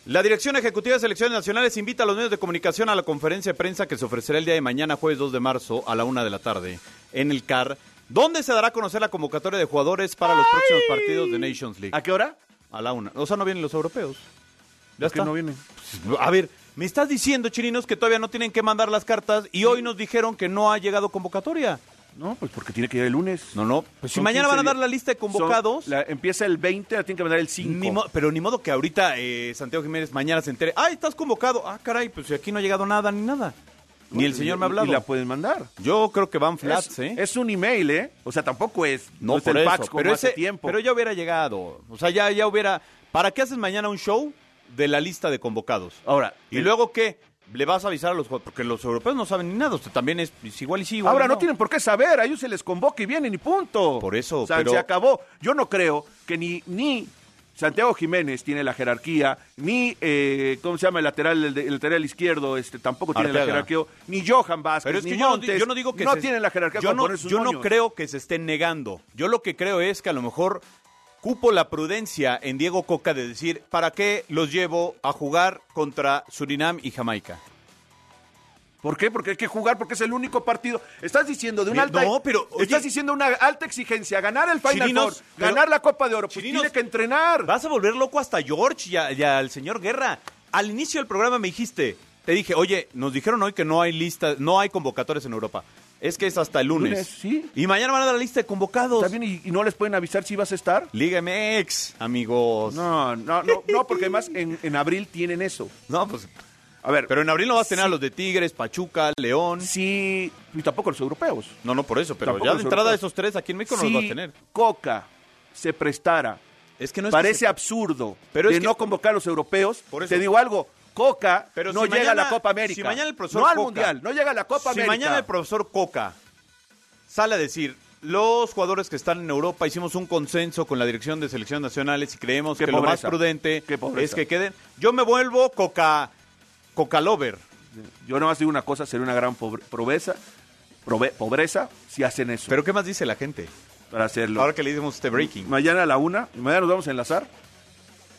La Dirección Ejecutiva de Selecciones Nacionales invita a los medios de comunicación a la conferencia de prensa que se ofrecerá el día de mañana, jueves 2 de marzo, a la una de la tarde, en el CAR, donde se dará a conocer la convocatoria de jugadores para los próximos partidos de Nations League. ¿A qué hora? A la una. O sea, no vienen los europeos. Ya ¿Por qué está. no vienen? A ver, me estás diciendo, chirinos, que todavía no tienen que mandar las cartas y hoy nos dijeron que no ha llegado convocatoria. No, pues porque tiene que ir el lunes. No, no. Pues si mañana 15 van a dar la lista de convocados. Son- la- empieza el 20, la tienen que mandar el 5. Ni mo- pero ni modo que ahorita eh, Santiago Jiménez mañana se entere. ¡Ay, estás convocado! Ah, caray, pues si aquí no ha llegado nada ni nada. Ni el señor me ha hablado. Y la pueden mandar. Yo creo que van flats, es, ¿eh? es un email, ¿eh? O sea, tampoco es, no, es por el eso. fax como pero, hace ese- tiempo. pero ya hubiera llegado. O sea, ya, ya hubiera. ¿Para qué haces mañana un show de la lista de convocados? Ahora, ¿Y el- luego qué? ¿Le vas a avisar a los jugadores? Porque los europeos no saben ni nada. Usted también es, es igual y sí, igual Ahora no. tienen por qué saber, a ellos se les convoca y vienen y punto. Por eso, O sea, pero- se acabó. Yo no creo que ni, ni Santiago Jiménez tiene la jerarquía, ni, eh, ¿cómo se llama? El lateral, el, lateral izquierdo este, tampoco tiene la jerarquía, ni Johan Vázquez, Pero es ni que yo no, yo no digo que no se- tienen la jerarquía yo no, yo no creo que se estén negando. Yo lo que creo es que a lo mejor cupo la prudencia en Diego Coca de decir, ¿para qué los llevo a jugar contra Surinam y Jamaica? ¿Por qué? Porque hay que jugar, porque es el único partido. Estás diciendo de una alta. no, pero, oye- estás diciendo una alta exigencia, ganar el Final Chirinos, Four, pero- ganar la Copa de Oro. Pues Chirinos, tiene que entrenar. Vas a volver loco hasta George y, a- y al señor Guerra. Al inicio del programa me dijiste, te dije, oye, nos dijeron hoy que no hay lista, no hay convocatorias en Europa. Es que es hasta el lunes. Lunes, sí. Y mañana van a dar la lista de convocados. ¿Está bien? ¿Y, y no les pueden avisar si vas a estar? Liga MX, amigos. No, no, no, no, porque además en, en abril tienen eso. No, pues. A ver. Pero en abril no vas a tener a los de Tigres, Pachuca, León. Sí, y tampoco los europeos. No, no por eso, pero Tampoco ya de entrada europeos. esos tres aquí en México no los vas a tener. Coca se prestara. Es que no es que Parece se- absurdo Pero es de que- no convocar a los europeos. Por eso. Te digo algo, Coca Pero no si llega mañana- a la Copa América. si mañana el profesor no al Coca- Mundial, no llega a la Copa si América. mañana el profesor Coca sale a decir, los jugadores que están en Europa hicimos un consenso con la dirección de selecciones nacionales y creemos Qué que lo más prudente es que queden. Yo me vuelvo Coca, Coca Lover. Yo nomás digo una cosa, sería una gran pobre- pobreza, pobreza si hacen eso. Pero ¿qué más dice la gente? para hacerlo. Ahora que le dimos este breaking. Mañana a la una, y mañana nos vamos a enlazar.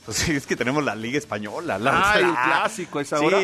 Pues sí, es que tenemos la Liga Española. La, Ah, el clásico esa Sí. hora.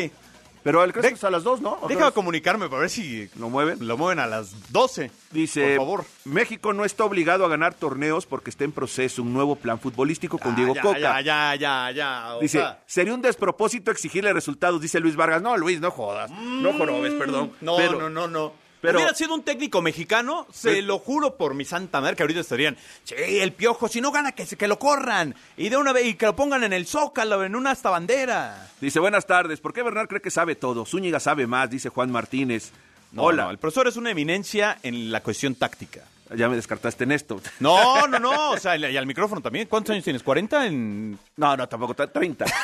Pero el De- clásico es a las dos, ¿no? Otra Déjame vez. comunicarme para ver si ¿Lo mueven? lo mueven a las 12. Dice, Por favor. México no está obligado a ganar torneos porque está en proceso un nuevo plan futbolístico con Diego Ah, ya, Coca. Ya, ya, ya, ya. Dice, sea, sería un despropósito exigirle resultados, dice Luis Vargas. No, Luis, no jodas. no jorobes, perdón. No, Pero- no, no, no. Pero- Hubiera sido un técnico mexicano, se Pero- lo juro por mi santa madre, que ahorita estarían, sí, el piojo, si no gana, que, se- que lo corran. Y de una vez, y que lo pongan en el zócalo, en una hasta bandera. Dice, buenas tardes. ¿Por qué Bernal cree que sabe todo? Zúñiga sabe más, dice Juan Martínez. No, Hola. no, el profesor es una eminencia en la cuestión táctica. Ya me descartaste en esto. No, no, no, o sea, y al micrófono también. ¿Cuántos años tienes? ¿40 en...? No, no, tampoco, ta- 30.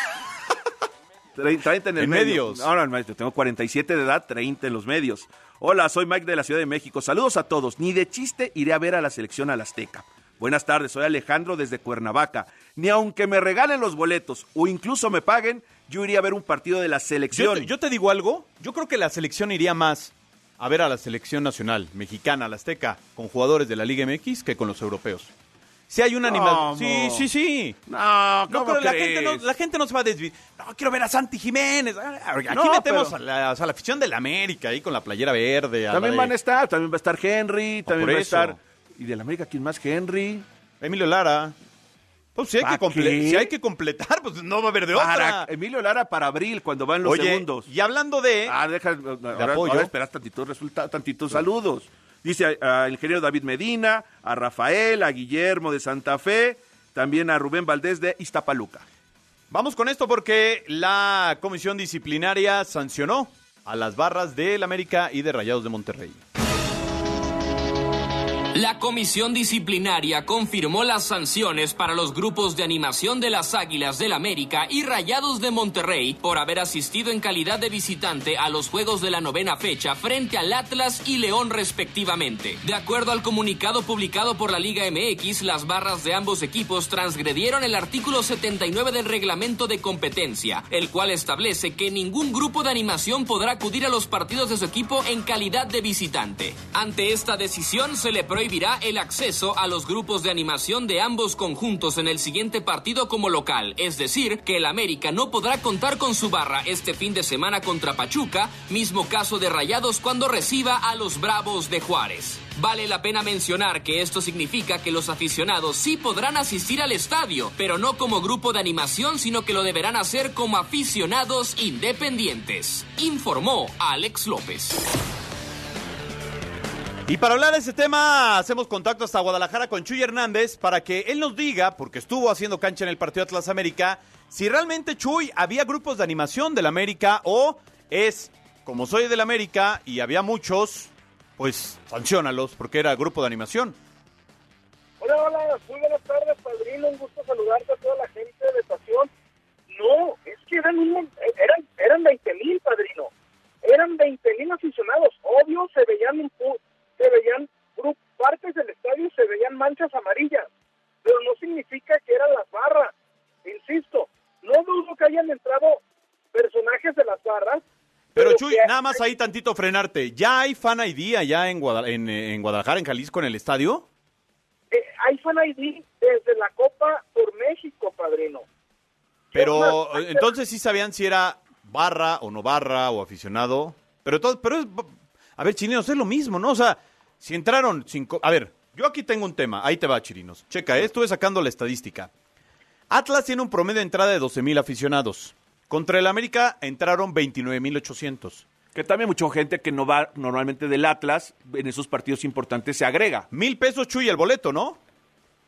Tre- 30 en el En medio. medios. No, no, maestro, tengo 47 de edad, 30 en los medios. Hola, soy Mike de la Ciudad de México. Saludos a todos. Ni de chiste iré a ver a la selección al Azteca. Buenas tardes, soy Alejandro desde Cuernavaca. Ni aunque me regalen los boletos o incluso me paguen, yo iría a ver un partido de la Yo selección. te, yo te digo algo, yo creo que la selección iría más a ver a la selección nacional mexicana, la Azteca, con jugadores de la Liga MX que con los europeos. Si hay una animal... Sí, sí, sí. No, No, ¿cómo pero la gente, no, la gente no se va a desviar. No, quiero ver a Santi Jiménez. Ah, Aquí No, metemos pero- a, la, o sea, la afición de la América ahí con la playera verde. a También de van a estar, también va a estar Henry, también va a estar... ¿Y de la América quién más? Henry. Emilio Lara. Pues si hay, que ¿Pa' comple- qué? si hay que completar, pues no va a haber de Para, otra. Emilio Lara para abril, cuando van los Oye, segundos. y hablando de... Ah, deja, ahora, apoyo. ahora esperas tantitos resultados, tantitos saludos. Dice al ingeniero David Medina, a Rafael, a Guillermo de Santa Fe, también a Rubén Valdés de Iztapaluca. Vamos con esto porque la comisión disciplinaria sancionó a las barras del América y de Rayados de Monterrey. La comisión disciplinaria confirmó las sanciones para los grupos de animación de las Águilas del América y Rayados de Monterrey por haber asistido en calidad de visitante a los juegos de la novena fecha frente al Atlas y León respectivamente. De acuerdo al comunicado publicado por la Liga MX, las barras de ambos equipos transgredieron el artículo 79 del reglamento de competencia, el cual establece que ningún grupo de animación podrá acudir a los partidos de su equipo en calidad de visitante. Ante esta decisión se le el acceso a los grupos de animación de ambos conjuntos en el siguiente partido como local, es decir, que el América no podrá contar con su barra este fin de semana contra Pachuca, mismo caso de Rayados cuando reciba a los Bravos de Juárez. Vale la pena mencionar que esto significa que los aficionados sí podrán asistir al estadio, pero no como grupo de animación, sino que lo deberán hacer como aficionados independientes, informó Alex López. Y para hablar de ese tema, hacemos contacto hasta Guadalajara con Chuy Hernández para que él nos diga, porque estuvo haciendo cancha en el partido Atlas América, si realmente Chuy había grupos de animación del América o es, como soy del América y había muchos, pues sancionalos porque era grupo de animación. Hola, hola, muy buenas tardes, padrino. Un gusto saludarte a toda la gente de Pasión. No, es que eran un, eran, eran 20 mil, padrino. Eran 20 mil aficionados. Obvio, se veían un se veían partes del estadio, se veían manchas amarillas. Pero no significa que eran las barras. Insisto, no dudo que hayan entrado personajes de las barras. Pero pero Chuy, que- nada más ahí tantito frenarte. ¿Ya hay fan ID allá en, Guada- en, en Guadalajara, en Jalisco, en el estadio? eh, hay fan ID desde la Copa por México, padrino. Pero entonces sí sabían si era barra o no barra o aficionado. Pero todo, pero es, a ver, chininos, es lo mismo, ¿no? O sea, si entraron cinco, a ver, yo aquí tengo un tema, ahí te va, chirinos. Checa, eh, estuve sacando la estadística. Atlas tiene un promedio de entrada de 12 mil aficionados. Contra el América entraron 29 mil 800. Que también mucha gente que no va normalmente del Atlas, en esos partidos importantes se agrega. Mil pesos, Chuy, el boleto, ¿no?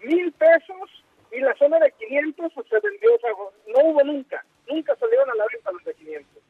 Mil pesos y la zona de 500 pues, se vendió, o sea, no hubo nunca, nunca salieron a la venta los de 500.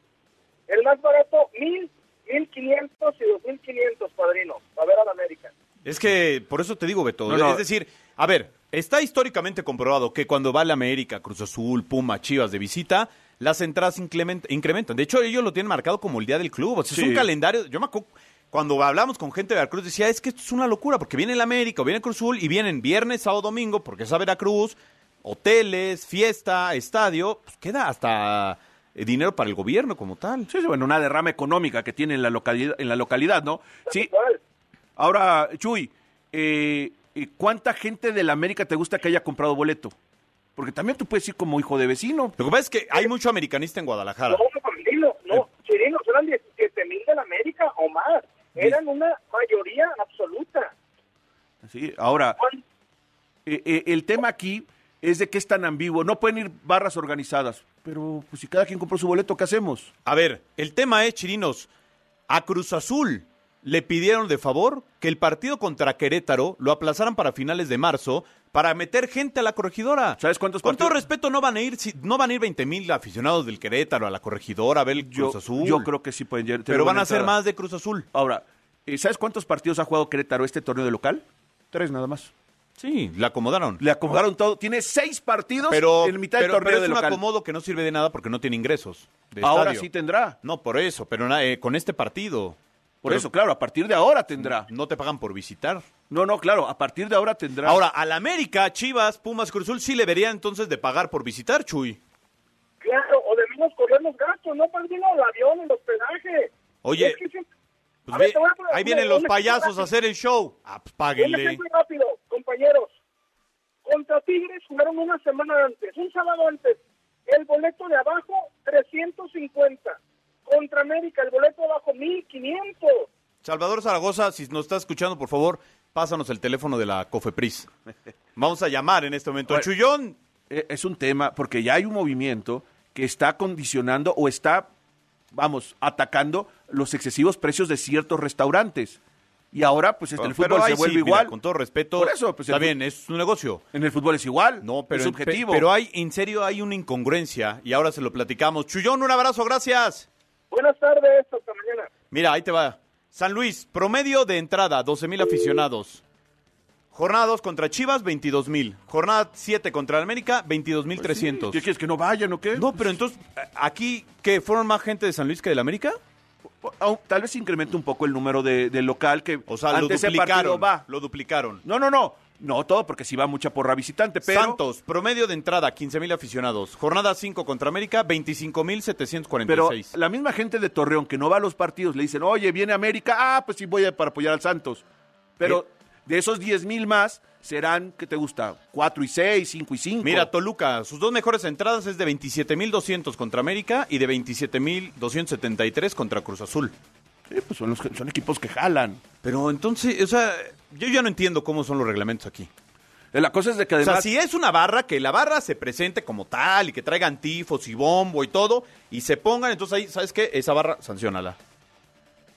El más barato, mil, mil quinientos y dos mil quinientos, padrino, para ver a la América. Es que por eso te digo, Beto. No, no. Es decir, a ver, está históricamente comprobado que cuando va la América, Cruz Azul, Puma, Chivas de visita, las entradas incrementan. De hecho, ellos lo tienen marcado como el día del club. O sea, es un calendario. Yo me acuerdo, cuando hablamos con gente de Veracruz, decía, es que esto es una locura, porque viene la América, o viene Cruz Azul, y vienen viernes, sábado, domingo, porque es a Veracruz, hoteles, fiesta, estadio, pues queda hasta dinero para el gobierno como tal. Sí, sí, bueno, una derrama económica que tiene en la localidad, en la localidad ¿no? Sí. Ahora, Chuy, eh, eh, ¿cuánta gente de la América te gusta que haya comprado boleto? Porque también tú puedes ir como hijo de vecino. Lo que pasa es que hay mucho americanista en Guadalajara. No, padrino, no, chirinos, eran 17 mil de la América o más. Eran una mayoría absoluta. Sí, ahora, eh, eh, el tema aquí es de que es tan ambiguo. No pueden ir barras organizadas. Pero, pues, si cada quien compró su boleto, ¿qué hacemos? A ver, el tema es, Chirinos, a Cruz Azul le pidieron de favor que el partido contra Querétaro lo aplazaran para finales de marzo para meter gente a la corregidora. ¿Sabes cuántos Con todo partidos? respeto, no van a ir, si- no van a ir 20 mil aficionados del Querétaro a la corregidora a ver el Cruz Azul. Yo creo que sí pueden llegar. Pero van a ser más de Cruz Azul. Ahora, eh, ¿sabes cuántos partidos ha jugado Querétaro este torneo de local? Tres nada más. Sí, le acomodaron. Le acomodaron todo. Tiene seis partidos Pero, en mitad del torneo pero de es un local. acomodo que no sirve de nada porque no tiene ingresos. de Ahora estadio. sí tendrá. No, por eso, pero eh, con este partido. Por Pero eso, claro, a partir de ahora tendrá. No te pagan por visitar. No, no, claro, a partir de ahora tendrá. Ahora, al América, Chivas, Pumas, Cruz Azul sí le vería entonces de pagar por visitar, Chuy. Claro, o debemos correr los gastos, ¿no, padrino? El avión, el hospedaje. Oye, Es que siempre- Pues A ver, ve- te voy a poner ahí vienen los payasos a hacer el show. Ah, pues Un páguenle. ejemplo rápido, compañeros. Contra Tigres jugaron una semana antes, un sábado antes. El boleto de abajo, 350. Contra América, el boleto de abajo, 1500. Salvador Zaragoza, si nos está escuchando, por favor, pásanos el teléfono de la Cofepris. Vamos a llamar en este momento. Bueno, Chuyón. eh, Es un tema, porque ya hay un movimiento que está condicionando o está, vamos, atacando los excesivos precios de ciertos restaurantes. Y ahora, pues, este, el Pero fútbol se vuelve sí, mira, igual. con todo respeto. Por eso, pues, está bien, es un negocio. En el fútbol es igual. No, pero, es subjetivo. pero hay, en serio, hay una incongruencia y ahora se lo platicamos. Chuyón, un abrazo, gracias. Buenas tardes, hasta mañana. Mira, ahí te va. San Luis, promedio de entrada, 12 mil aficionados. Jornada 2 contra Chivas, 22 mil. Jornada 7 contra América, 22 mil 300. ¿Qué quieres, que no vayan o qué? No, pero entonces, ¿aquí qué? ¿Fueron más gente de San Luis que del América? Tal vez incremente un poco el número de, del local que O sea, lo ante ese partido duplicaron. va. Lo duplicaron. No, no, no. No todo, porque si va mucha porra visitante, pero... Santos, promedio de entrada, 15 mil aficionados. Jornada 5 contra América, 25 mil Pero 746. la misma gente de Torreón que no va a los partidos le dicen, oye, viene América, ah, pues sí voy a, para apoyar al Santos. Pero de esos 10 mil más, serán, ¿qué te gusta? 4 y 6, 5 y 5. Mira, Toluca, sus dos mejores entradas es de 27.200 contra América y de 27.273 contra Cruz Azul. Sí, pues son, los, son equipos que jalan. Pero entonces, o sea, yo ya no entiendo cómo son los reglamentos aquí. La cosa es de que O además... sea, si es una barra, que la barra se presente como tal y que traigan tifos y bombo y todo, y se pongan, entonces ahí, ¿sabes qué? Esa barra, sancionala.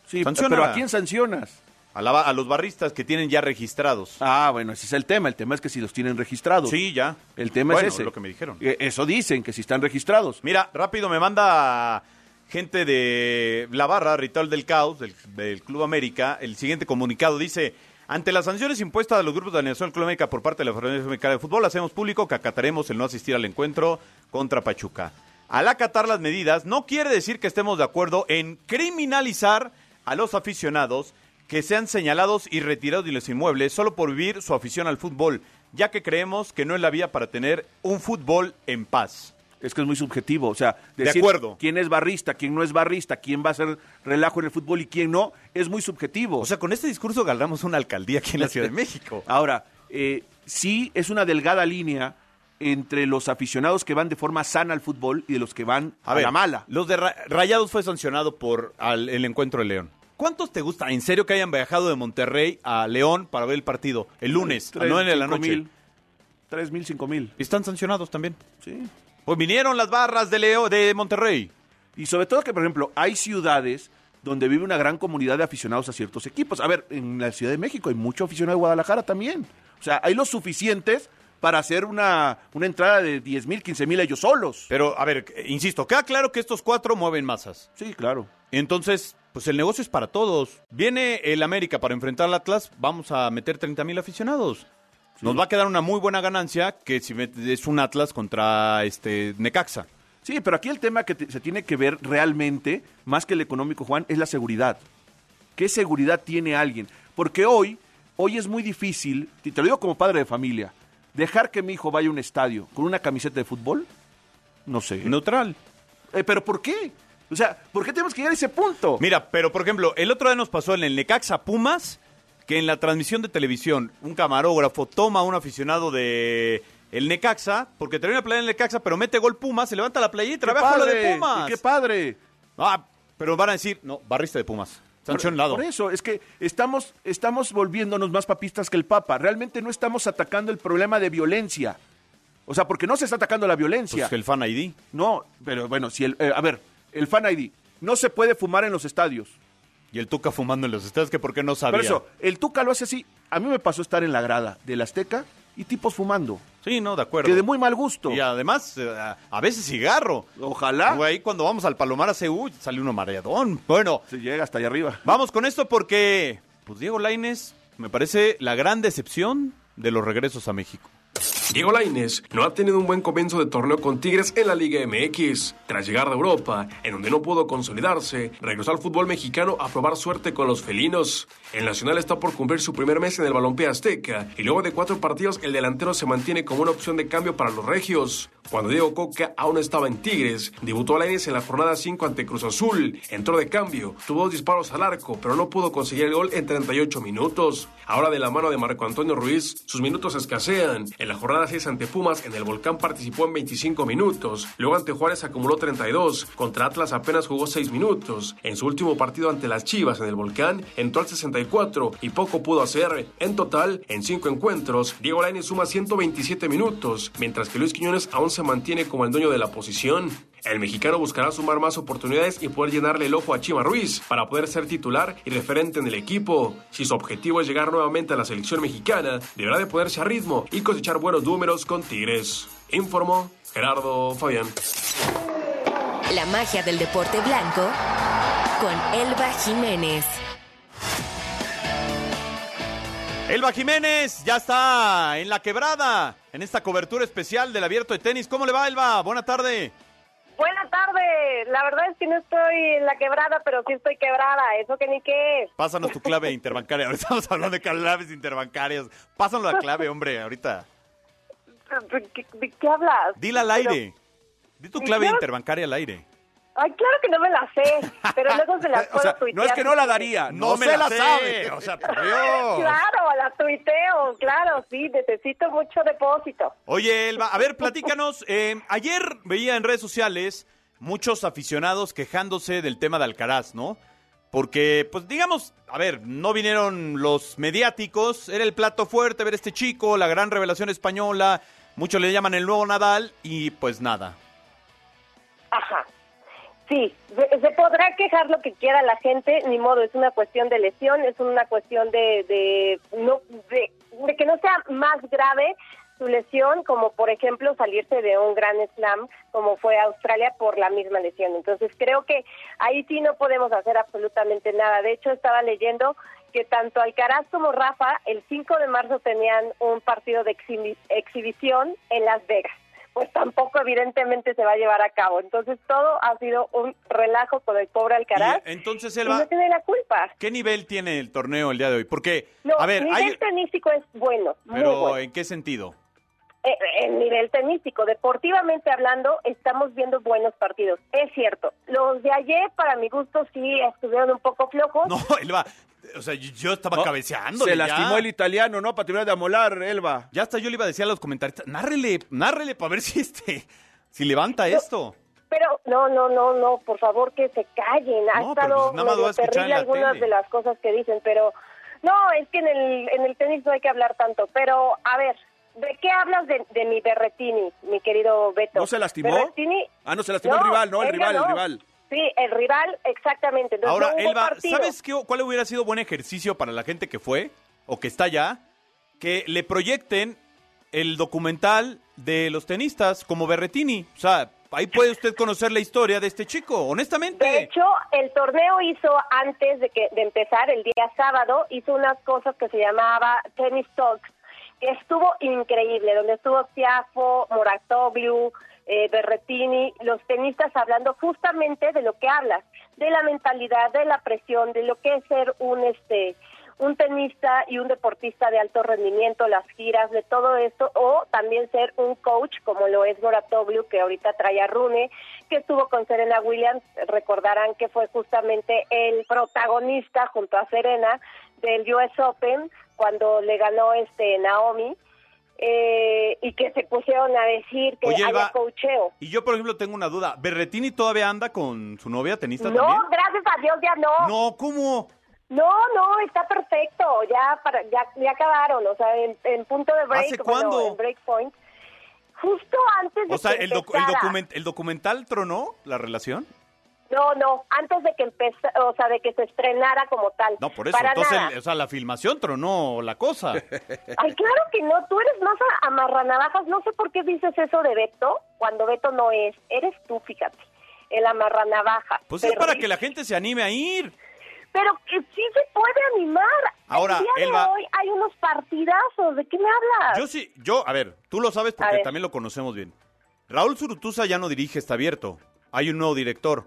sí, sanciónala. pero ¿a quién sancionas? A, la a los barristas que tienen ya registrados. Ah, bueno, ese es el tema. El tema es que si los tienen registrados. Sí, ya. El tema Bueno, es ese. lo que me dijeron. Eh, Eso dicen, que si están registrados. Mira, rápido me manda gente de la barra, Ritual del Caos, del, del Club América, el siguiente comunicado dice, ante las sanciones impuestas a los grupos de animación Club América por parte de la Federación Mexicana de Fútbol, hacemos público que acataremos el no asistir al encuentro contra Pachuca. Al acatar las medidas, no quiere decir que estemos de acuerdo en criminalizar a los aficionados que sean señalados y retirados de los inmuebles solo por vivir su afición al fútbol, ya que creemos que no es la vía para tener un fútbol en paz. Es que es muy subjetivo. O sea, De decir acuerdo. quién es barrista, quién no es barrista, quién va a hacer relajo en el fútbol y quién no, es muy subjetivo. O sea, con este discurso ganamos una alcaldía aquí en la Ciudad de México. Ahora, eh, sí es una delgada línea entre los aficionados que van de forma sana al fútbol y de los que van a, ver, la mala. Los de Ra- Rayados fue sancionado por al- el encuentro de León. ¿Cuántos te gusta, en serio, que hayan viajado de Monterrey a León para ver el partido el lunes, a Tres, 9 de la noche? mil. Tres mil, cinco mil. Y están sancionados también. Sí. Pues vinieron las barras de Leo de Monterrey. Y sobre todo que, por ejemplo, hay ciudades donde vive una gran comunidad de aficionados a ciertos equipos. A ver, en la Ciudad de México hay mucho aficionado de Guadalajara también. O sea, hay los suficientes para hacer una, una entrada de 10 mil, 15 mil ellos solos. Pero, a ver, insisto, queda claro que estos cuatro mueven masas. Sí, claro. Entonces, pues el negocio es para todos. Viene el América para enfrentar al Atlas, vamos a meter 30 mil aficionados. Nos va a quedar una muy buena ganancia que si es un Atlas contra este Necaxa. Sí, pero aquí el tema que te- se tiene que ver realmente, más que el económico, Juan, es la seguridad. ¿Qué seguridad tiene alguien? Porque hoy, hoy es muy difícil, te lo digo como padre de familia, dejar que mi hijo vaya a un estadio con una camiseta de fútbol, no sé. Neutral. Eh, ¿Pero por qué? O sea, ¿por qué tenemos que llegar a ese punto? Mira, pero por ejemplo, el otro día nos pasó en el Necaxa Pumas que en la transmisión de televisión un camarógrafo toma a un aficionado de el Necaxa porque trae una playa en el Necaxa, pero mete gol Pumas, se levanta la playita y ¡Qué trabaja lo de! Pumas. ¡Qué padre! Ah, pero van a decir, no, barrista de Pumas. Sancionado. Por eso, es que estamos, estamos volviéndonos más papistas que el Papa. Realmente no estamos atacando el problema de violencia. O sea, porque no se está atacando la violencia. Pues el fan ID. No, pero bueno, si el, eh, a ver, el fan ID. No se puede fumar en los estadios. Y el Tuca fumando en los estadios, que por qué no sabía. Por eso, el Tuca lo hace así. A mí me pasó estar en la grada del Azteca y tipos fumando. Sí, no, de acuerdo. Que de muy mal gusto. Y además, eh, a a veces cigarro. Ojalá. Güey, cuando vamos al Palomar a CU, sale uno mareadón. Bueno, Se llega hasta allá arriba. vamos con esto porque, pues Diego Laines me parece la gran decepción de los regresos a México. Diego Lainez no ha tenido un buen comienzo de torneo con Tigres en la Liga MX. Tras llegar de Europa, en donde no pudo consolidarse, regresó al fútbol mexicano a probar suerte con los felinos. El Nacional está por cumplir su primer mes en el balompié azteca y luego de cuatro partidos el delantero se mantiene como una opción de cambio para los regios. Cuando Diego Coca aún estaba en Tigres, debutó Lainez en la jornada 5 ante Cruz Azul. Entró de cambio, tuvo dos disparos al arco, pero no pudo conseguir el gol en 38 minutos. Ahora de la mano de Marco Antonio Ruiz, sus minutos escasean. La jornada 6 ante Pumas, en el Volcán participó en 25 minutos. Luego ante Juárez acumuló 32. Contra Atlas apenas jugó 6 minutos. En su último partido ante las Chivas en el Volcán, entró al 64 y poco pudo hacer. En total, en 5 encuentros, Diego Lainez suma 127 minutos, mientras que Luis Quiñones aún se mantiene como el dueño de la posición. El mexicano buscará sumar más oportunidades y poder llenarle el ojo a Chima Ruiz para poder ser titular y referente en el equipo. Si su objetivo es llegar nuevamente a la selección mexicana, deberá de ponerse a ritmo y cosechar buenos números con Tigres. Informó Gerardo Fabián. La magia del deporte blanco con Elba Jiménez. Elba Jiménez ya está en la quebrada, en esta cobertura especial del abierto de tenis. ¿Cómo le va, Elba? Buena tarde. Buena tarde. La verdad es que no estoy en la quebrada, pero sí estoy quebrada. Eso que ni qué. Pásanos tu clave interbancaria. Ahora estamos hablando de claves interbancarias. Pásanos la clave, hombre, ahorita. ¿Qué- ¿De qué hablas? Dila al aire. Di tu ¿De clave interbancaria al aire. Ay, claro que no me la sé, pero luego se las O puedo sea, tuitear. no es que no la daría, no, me se la la sé. sabe. O sea, por Dios. Claro, la tuiteo, claro, sí, necesito mucho depósito. Oye, Elba, a ver, platícanos. eh, ayer veía en redes sociales muchos aficionados quejándose del tema de Alcaraz, ¿no? Porque, pues digamos, a ver, no vinieron los mediáticos, era el plato fuerte ver este chico, la gran revelación española, muchos le llaman el nuevo Nadal y pues nada. Ajá. Sí, se, podrá quejar lo que quiera la gente, ni modo, es una cuestión de lesión, es una cuestión de, de, no, de que no sea más grave su lesión, como por ejemplo salirse de un gran slam, como fue Australia por la misma lesión. Entonces creo que ahí sí no podemos hacer absolutamente nada. De hecho, estaba leyendo que tanto Alcaraz como Rafa el 5 de marzo tenían un partido de exhibi- exhibición en Las Vegas pues tampoco evidentemente se va a llevar a cabo. Entonces todo ha sido un relajo con el pobre Alcaraz. Y, entonces, Elba, no tiene la culpa. ¿qué nivel tiene el torneo el día de hoy? Porque, No, a ver, nivel hay... tenístico es bueno, muy Pero, bueno. ¿en qué sentido? Eh, el nivel tenístico, deportivamente hablando, estamos viendo buenos partidos. Es cierto. Los de ayer, para mi gusto, sí estuvieron un poco flojos. No, Elba, o sea, yo- estaba No, cabeceando. Se lastimó el italiano, ¿no? Para terminar de amolar, Elba. Ya hasta yo le iba a decir a los comentaristas, nárrele, nárrele para ver si este, si levanta esto. Pero no, no, no, no, por favor que se callen. Ha No, pero estado pues nada más medio terrible la algunas tele. de las cosas que dicen, pero no, es que en el, en el tenis no hay que hablar tanto. Pero, a ver, ¿de qué hablas de, de mi Berretini, mi querido Beto? ¿No se lastimó? Berrettini, Ah, no, se lastimó el rival, no, el rival, el ganó. rival. Sí, el rival, exactamente. Entonces, Ahora, no Elba, partido. ¿sabes qué, cuál hubiera sido buen ejercicio para la gente que fue o que está allá? Que le proyecten el documental de los tenistas como Berretini. O sea, ahí puede usted conocer la historia de este chico, honestamente. De hecho, el torneo hizo antes de que de empezar el día sábado hizo unas cosas que se llamaba Tennis Talks, que estuvo increíble, donde estuvo Tiafo, Moratoglu, eh, Berretini, los tenistas hablando justamente de lo que hablas, de la mentalidad, de la presión, de lo que es ser un este un tenista y un deportista de alto rendimiento, las giras, de todo esto, o también ser un coach como lo es Moratoglu, que ahorita trae a Rune, que estuvo con Serena Williams, recordarán que fue justamente el protagonista junto a Serena del US Open cuando le ganó este Naomi. Eh, y que se pusieron a decir que Oye, haya Elba, coacheo. Y yo, por ejemplo, tengo una duda. ¿Berretini todavía anda con su novia tenista No, también? gracias a Dios ya no. No, ¿cómo? No, no, está perfecto. Ya para, ya, ya acabaron. O sea, en, en punto de break. ¿Hace bueno, cuándo? en break point. Justo antes de O sea, que el, docu- el, document- ¿el documental tronó la relación? No, no, antes de que empezara, o sea, de que se estrenara como tal. No, por eso. Para Entonces, nada. el- o sea, la filmación tronó la cosa. Ay, claro que no, tú eres más amarranavajas. No sé por qué dices eso de Beto, cuando Beto no es. Eres tú, fíjate, el amarranavaja. Pues es para que la gente se anime a ir. Pero que sí se puede animar. Ahora, el día Elba- de hoy hay unos partidazos. ¿De qué me hablas? Yo sí, yo, a ver, tú lo sabes porque también lo conocemos bien. Raúl Zurutuza ya no dirige Está Abierto. Hay un nuevo director.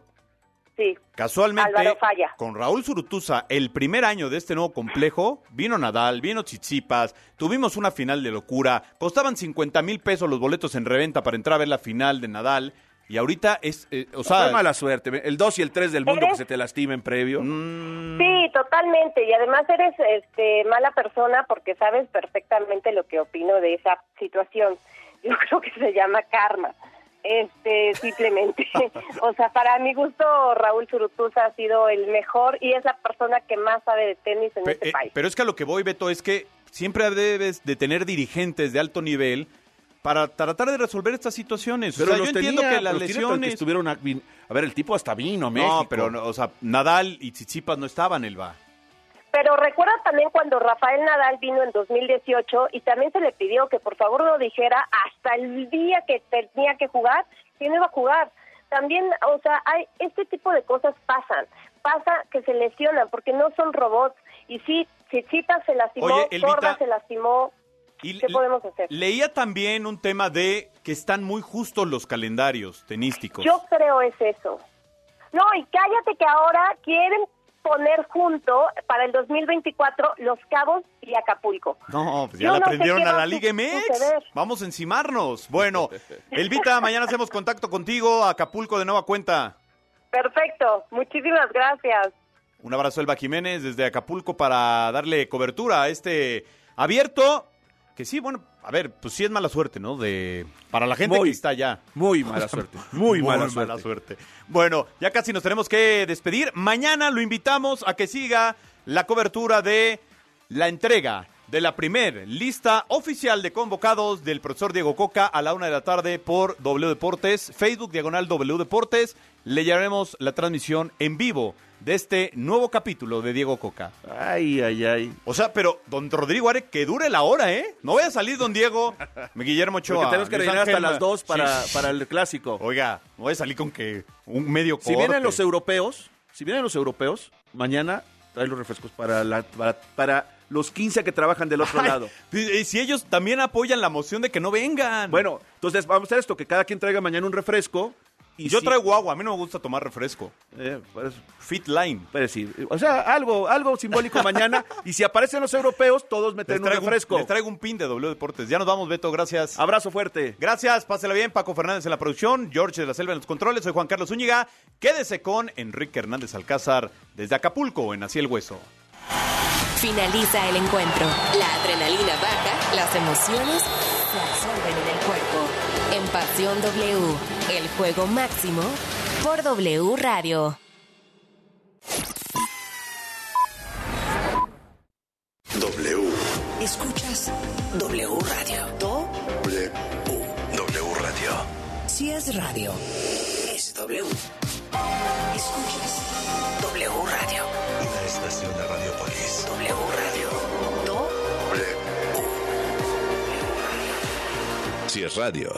Sí. Casualmente, Álvaro Falla. con Raúl Zurutuza, el primer año de este nuevo complejo, vino Nadal, vino Chichipas, tuvimos una final de locura, costaban 50 mil pesos los boletos en reventa para entrar a ver la final de Nadal, y ahorita es, eh, o sea... Mala suerte. El 2 y el 3 del mundo que se te lastimen previo. Mm. Sí, totalmente. Y además eres este, mala persona porque sabes perfectamente lo que opino de esa situación. Yo creo que se llama karma. Este, simplemente. o sea, para mi gusto, Raúl Zurutuza ha sido el mejor y es la persona que más sabe de tenis en este eh, país. pero es que a lo que voy, Beto, es que siempre debes de tener dirigentes de alto nivel para tratar de resolver estas situaciones. Pero o sea, los yo entiendo que las que lesiones... estuvieron a, a ver, el tipo hasta vino México. No, pero, no, o sea, Nadal y Tsitsipas no estaban, Elba. Pero recuerda también cuando Rafael Nadal vino en 2018 y también se le pidió que por favor lo dijera hasta el día que tenía que jugar, que no iba a jugar. También, o sea, hay este tipo de cosas pasan. Pasa que se lesionan porque no son robots. Y sí, Chichita se lastimó, Oye, Elvita, se lastimó. Y ¿Qué podemos hacer? Leía también un tema de que están muy justos los calendarios tenísticos. Yo creo es eso. No, y cállate que ahora quieren poner junto para el 2024 Los Cabos y Acapulco. No, pues ya la no sé prendieron qué a la Liga MX. Vamos a encimarnos. Bueno, Elvita, mañana hacemos contacto contigo, Acapulco de nueva cuenta. Perfecto, muchísimas gracias. Un abrazo, Elba Jiménez, desde Acapulco para darle cobertura a este abierto. Que sí, bueno, a ver, pues sí es mala suerte, ¿no? De para la gente Muy, que está allá. Muy mala suerte. Muy, mala, suerte. suerte. Bueno, ya casi nos tenemos que despedir. Mañana lo invitamos a que siga la cobertura de la entrega de la primer lista oficial de convocados del profesor Diego Coca a la una de la tarde por W Deportes, Facebook Diagonal W Deportes. Le llevaremos la transmisión en vivo de este nuevo capítulo de Diego Coca. Ay, ay, ay. O sea, pero don Rodrigo Are, que dure la hora, ¿eh? No vaya a salir don Diego, Guillermo Ochoa. Porque tenemos que rellenar hasta las 2 para, Sí. para el clásico. Oiga, no voy a salir con que un medio Si corte. vienen los europeos, si vienen los europeos, mañana trae los refrescos para, la, para, para los 15 que trabajan del otro Ay, lado. Y si ellos también apoyan la moción de que no vengan. Bueno, entonces vamos a hacer esto, que cada quien traiga mañana un refresco. y yo si- traigo agua, a mí no me gusta tomar refresco. Eh, pues, Fit Line. pues sí, o sea, algo, algo simbólico mañana. Y si aparecen los europeos, todos meten un refresco. les traigo un pin de W Deportes. Ya nos vamos, Beto, gracias. Abrazo fuerte. Gracias, pásela bien. Paco Fernández en la producción, George de la Selva en los controles. Soy Juan Carlos Zúñiga. Quédese con Enrique Hernández Alcázar desde Acapulco, en Así el Hueso. Finaliza el encuentro. La adrenalina baja, las emociones se absorben en el cuerpo. En Pasión W, el juego máximo por W Radio. W. Escuchas W Radio. Do W. W Radio. si es radio, es W. Escuchas W Radio. Estación de Radiopolis. W Radio. Do Si es radio.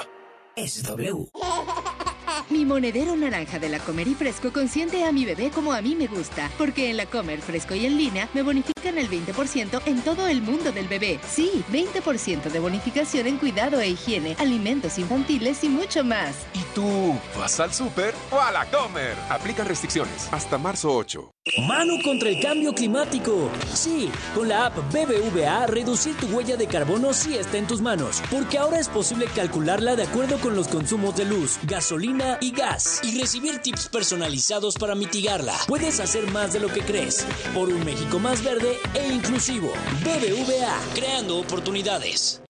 es W. Mi monedero naranja de la Comer y Fresco consiente a mi bebé como a mí me gusta, porque en la Comer Fresco y en línea me bonifican el 20% en todo el mundo del bebé. Sí, 20% de bonificación en cuidado e higiene, alimentos infantiles y mucho más. ¿Y tú vas al súper o a la comer? Aplica restricciones hasta marzo 8. Mano contra el cambio climático. Sí, con la app BBVA, reducir tu huella de carbono sí está en tus manos, porque ahora es posible calcularla de acuerdo con los consumos de luz, gasolina y gas, y recibir tips personalizados para mitigarla. Puedes hacer más de lo que crees, por un México más verde e inclusivo. BBVA, creando oportunidades.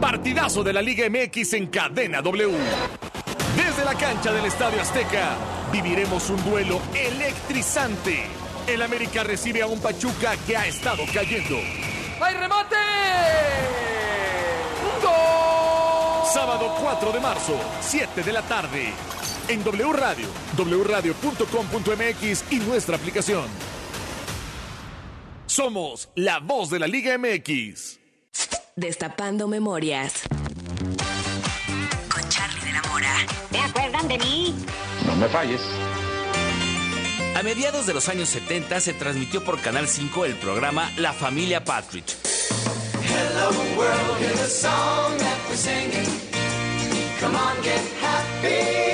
Partidazo de la Liga MX en cadena W. Desde la cancha del Estadio Azteca viviremos un duelo electrizante. El América recibe a un Pachuca que ha estado cayendo. ¡Hay remate! ¡Gol! Sábado 4 de marzo, 7 de la tarde. En W Radio, wradio.com.mx y nuestra aplicación. Somos la voz de la Liga MX. Destapando memorias. ¿Te acuerdan de mí? No me falles. A mediados de los años 70 se transmitió por Canal 5 el programa La Familia Partridge. Hello world, hear the song that we're singing. Come on, get happy.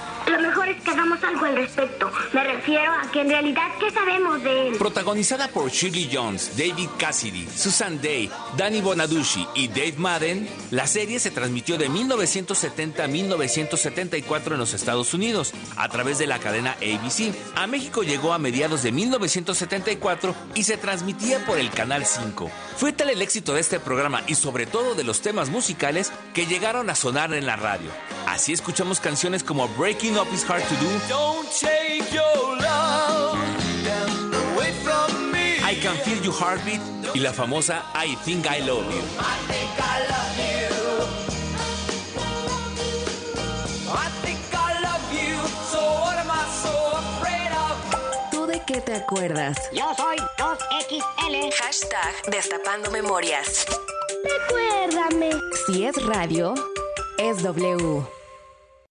Lo mejor es que hagamos algo al respecto. Me refiero a que en realidad, ¿qué sabemos de él? Protagonizada por Shirley Jones, David Cassidy, Susan Day, Danny Bonaducci y Dave Madden, la serie se transmitió de 1970 a 1974 en los Estados Unidos a través de la cadena ABC. A México llegó a mediados de 1974 y se transmitía por el Canal 5. Fue tal el éxito de este programa y sobre todo de los temas musicales que llegaron a sonar en la radio. Así escuchamos canciones como Breaking Up Is Hard to Do, Don't take your love away from me. I Can Feel Your Heartbeat y la famosa I Think I Love You. I think I love you. Qué te acuerdas? Yo soy 2XL. Hashtag Destapando Memorias. Recuérdame. Si es radio, es W.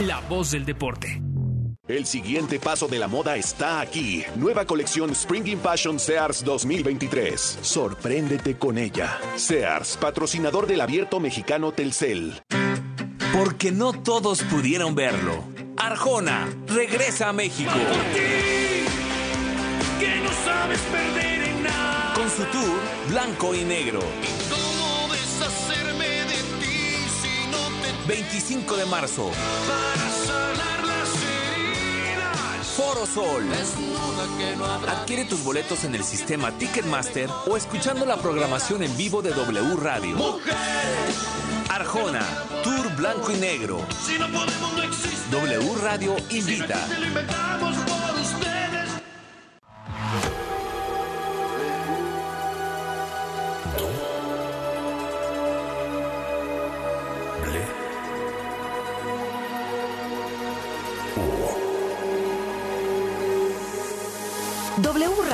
la voz del deporte. El siguiente paso de la moda está aquí. Nueva colección Spring Fashion Sears 2023. Sorpréndete con ella. Sears, patrocinador del abierto mexicano Telcel. Porque no todos pudieron verlo. Arjona regresa a México. Que no sabes perder en nada. Con su tour Blanco y Negro. 25 de marzo. para sanar las heridas? Foro Sol. Adquiere tus boletos en el sistema Ticketmaster o escuchando la programación en vivo de W Radio. Arjona, Tour Blanco y Negro. W Radio invita.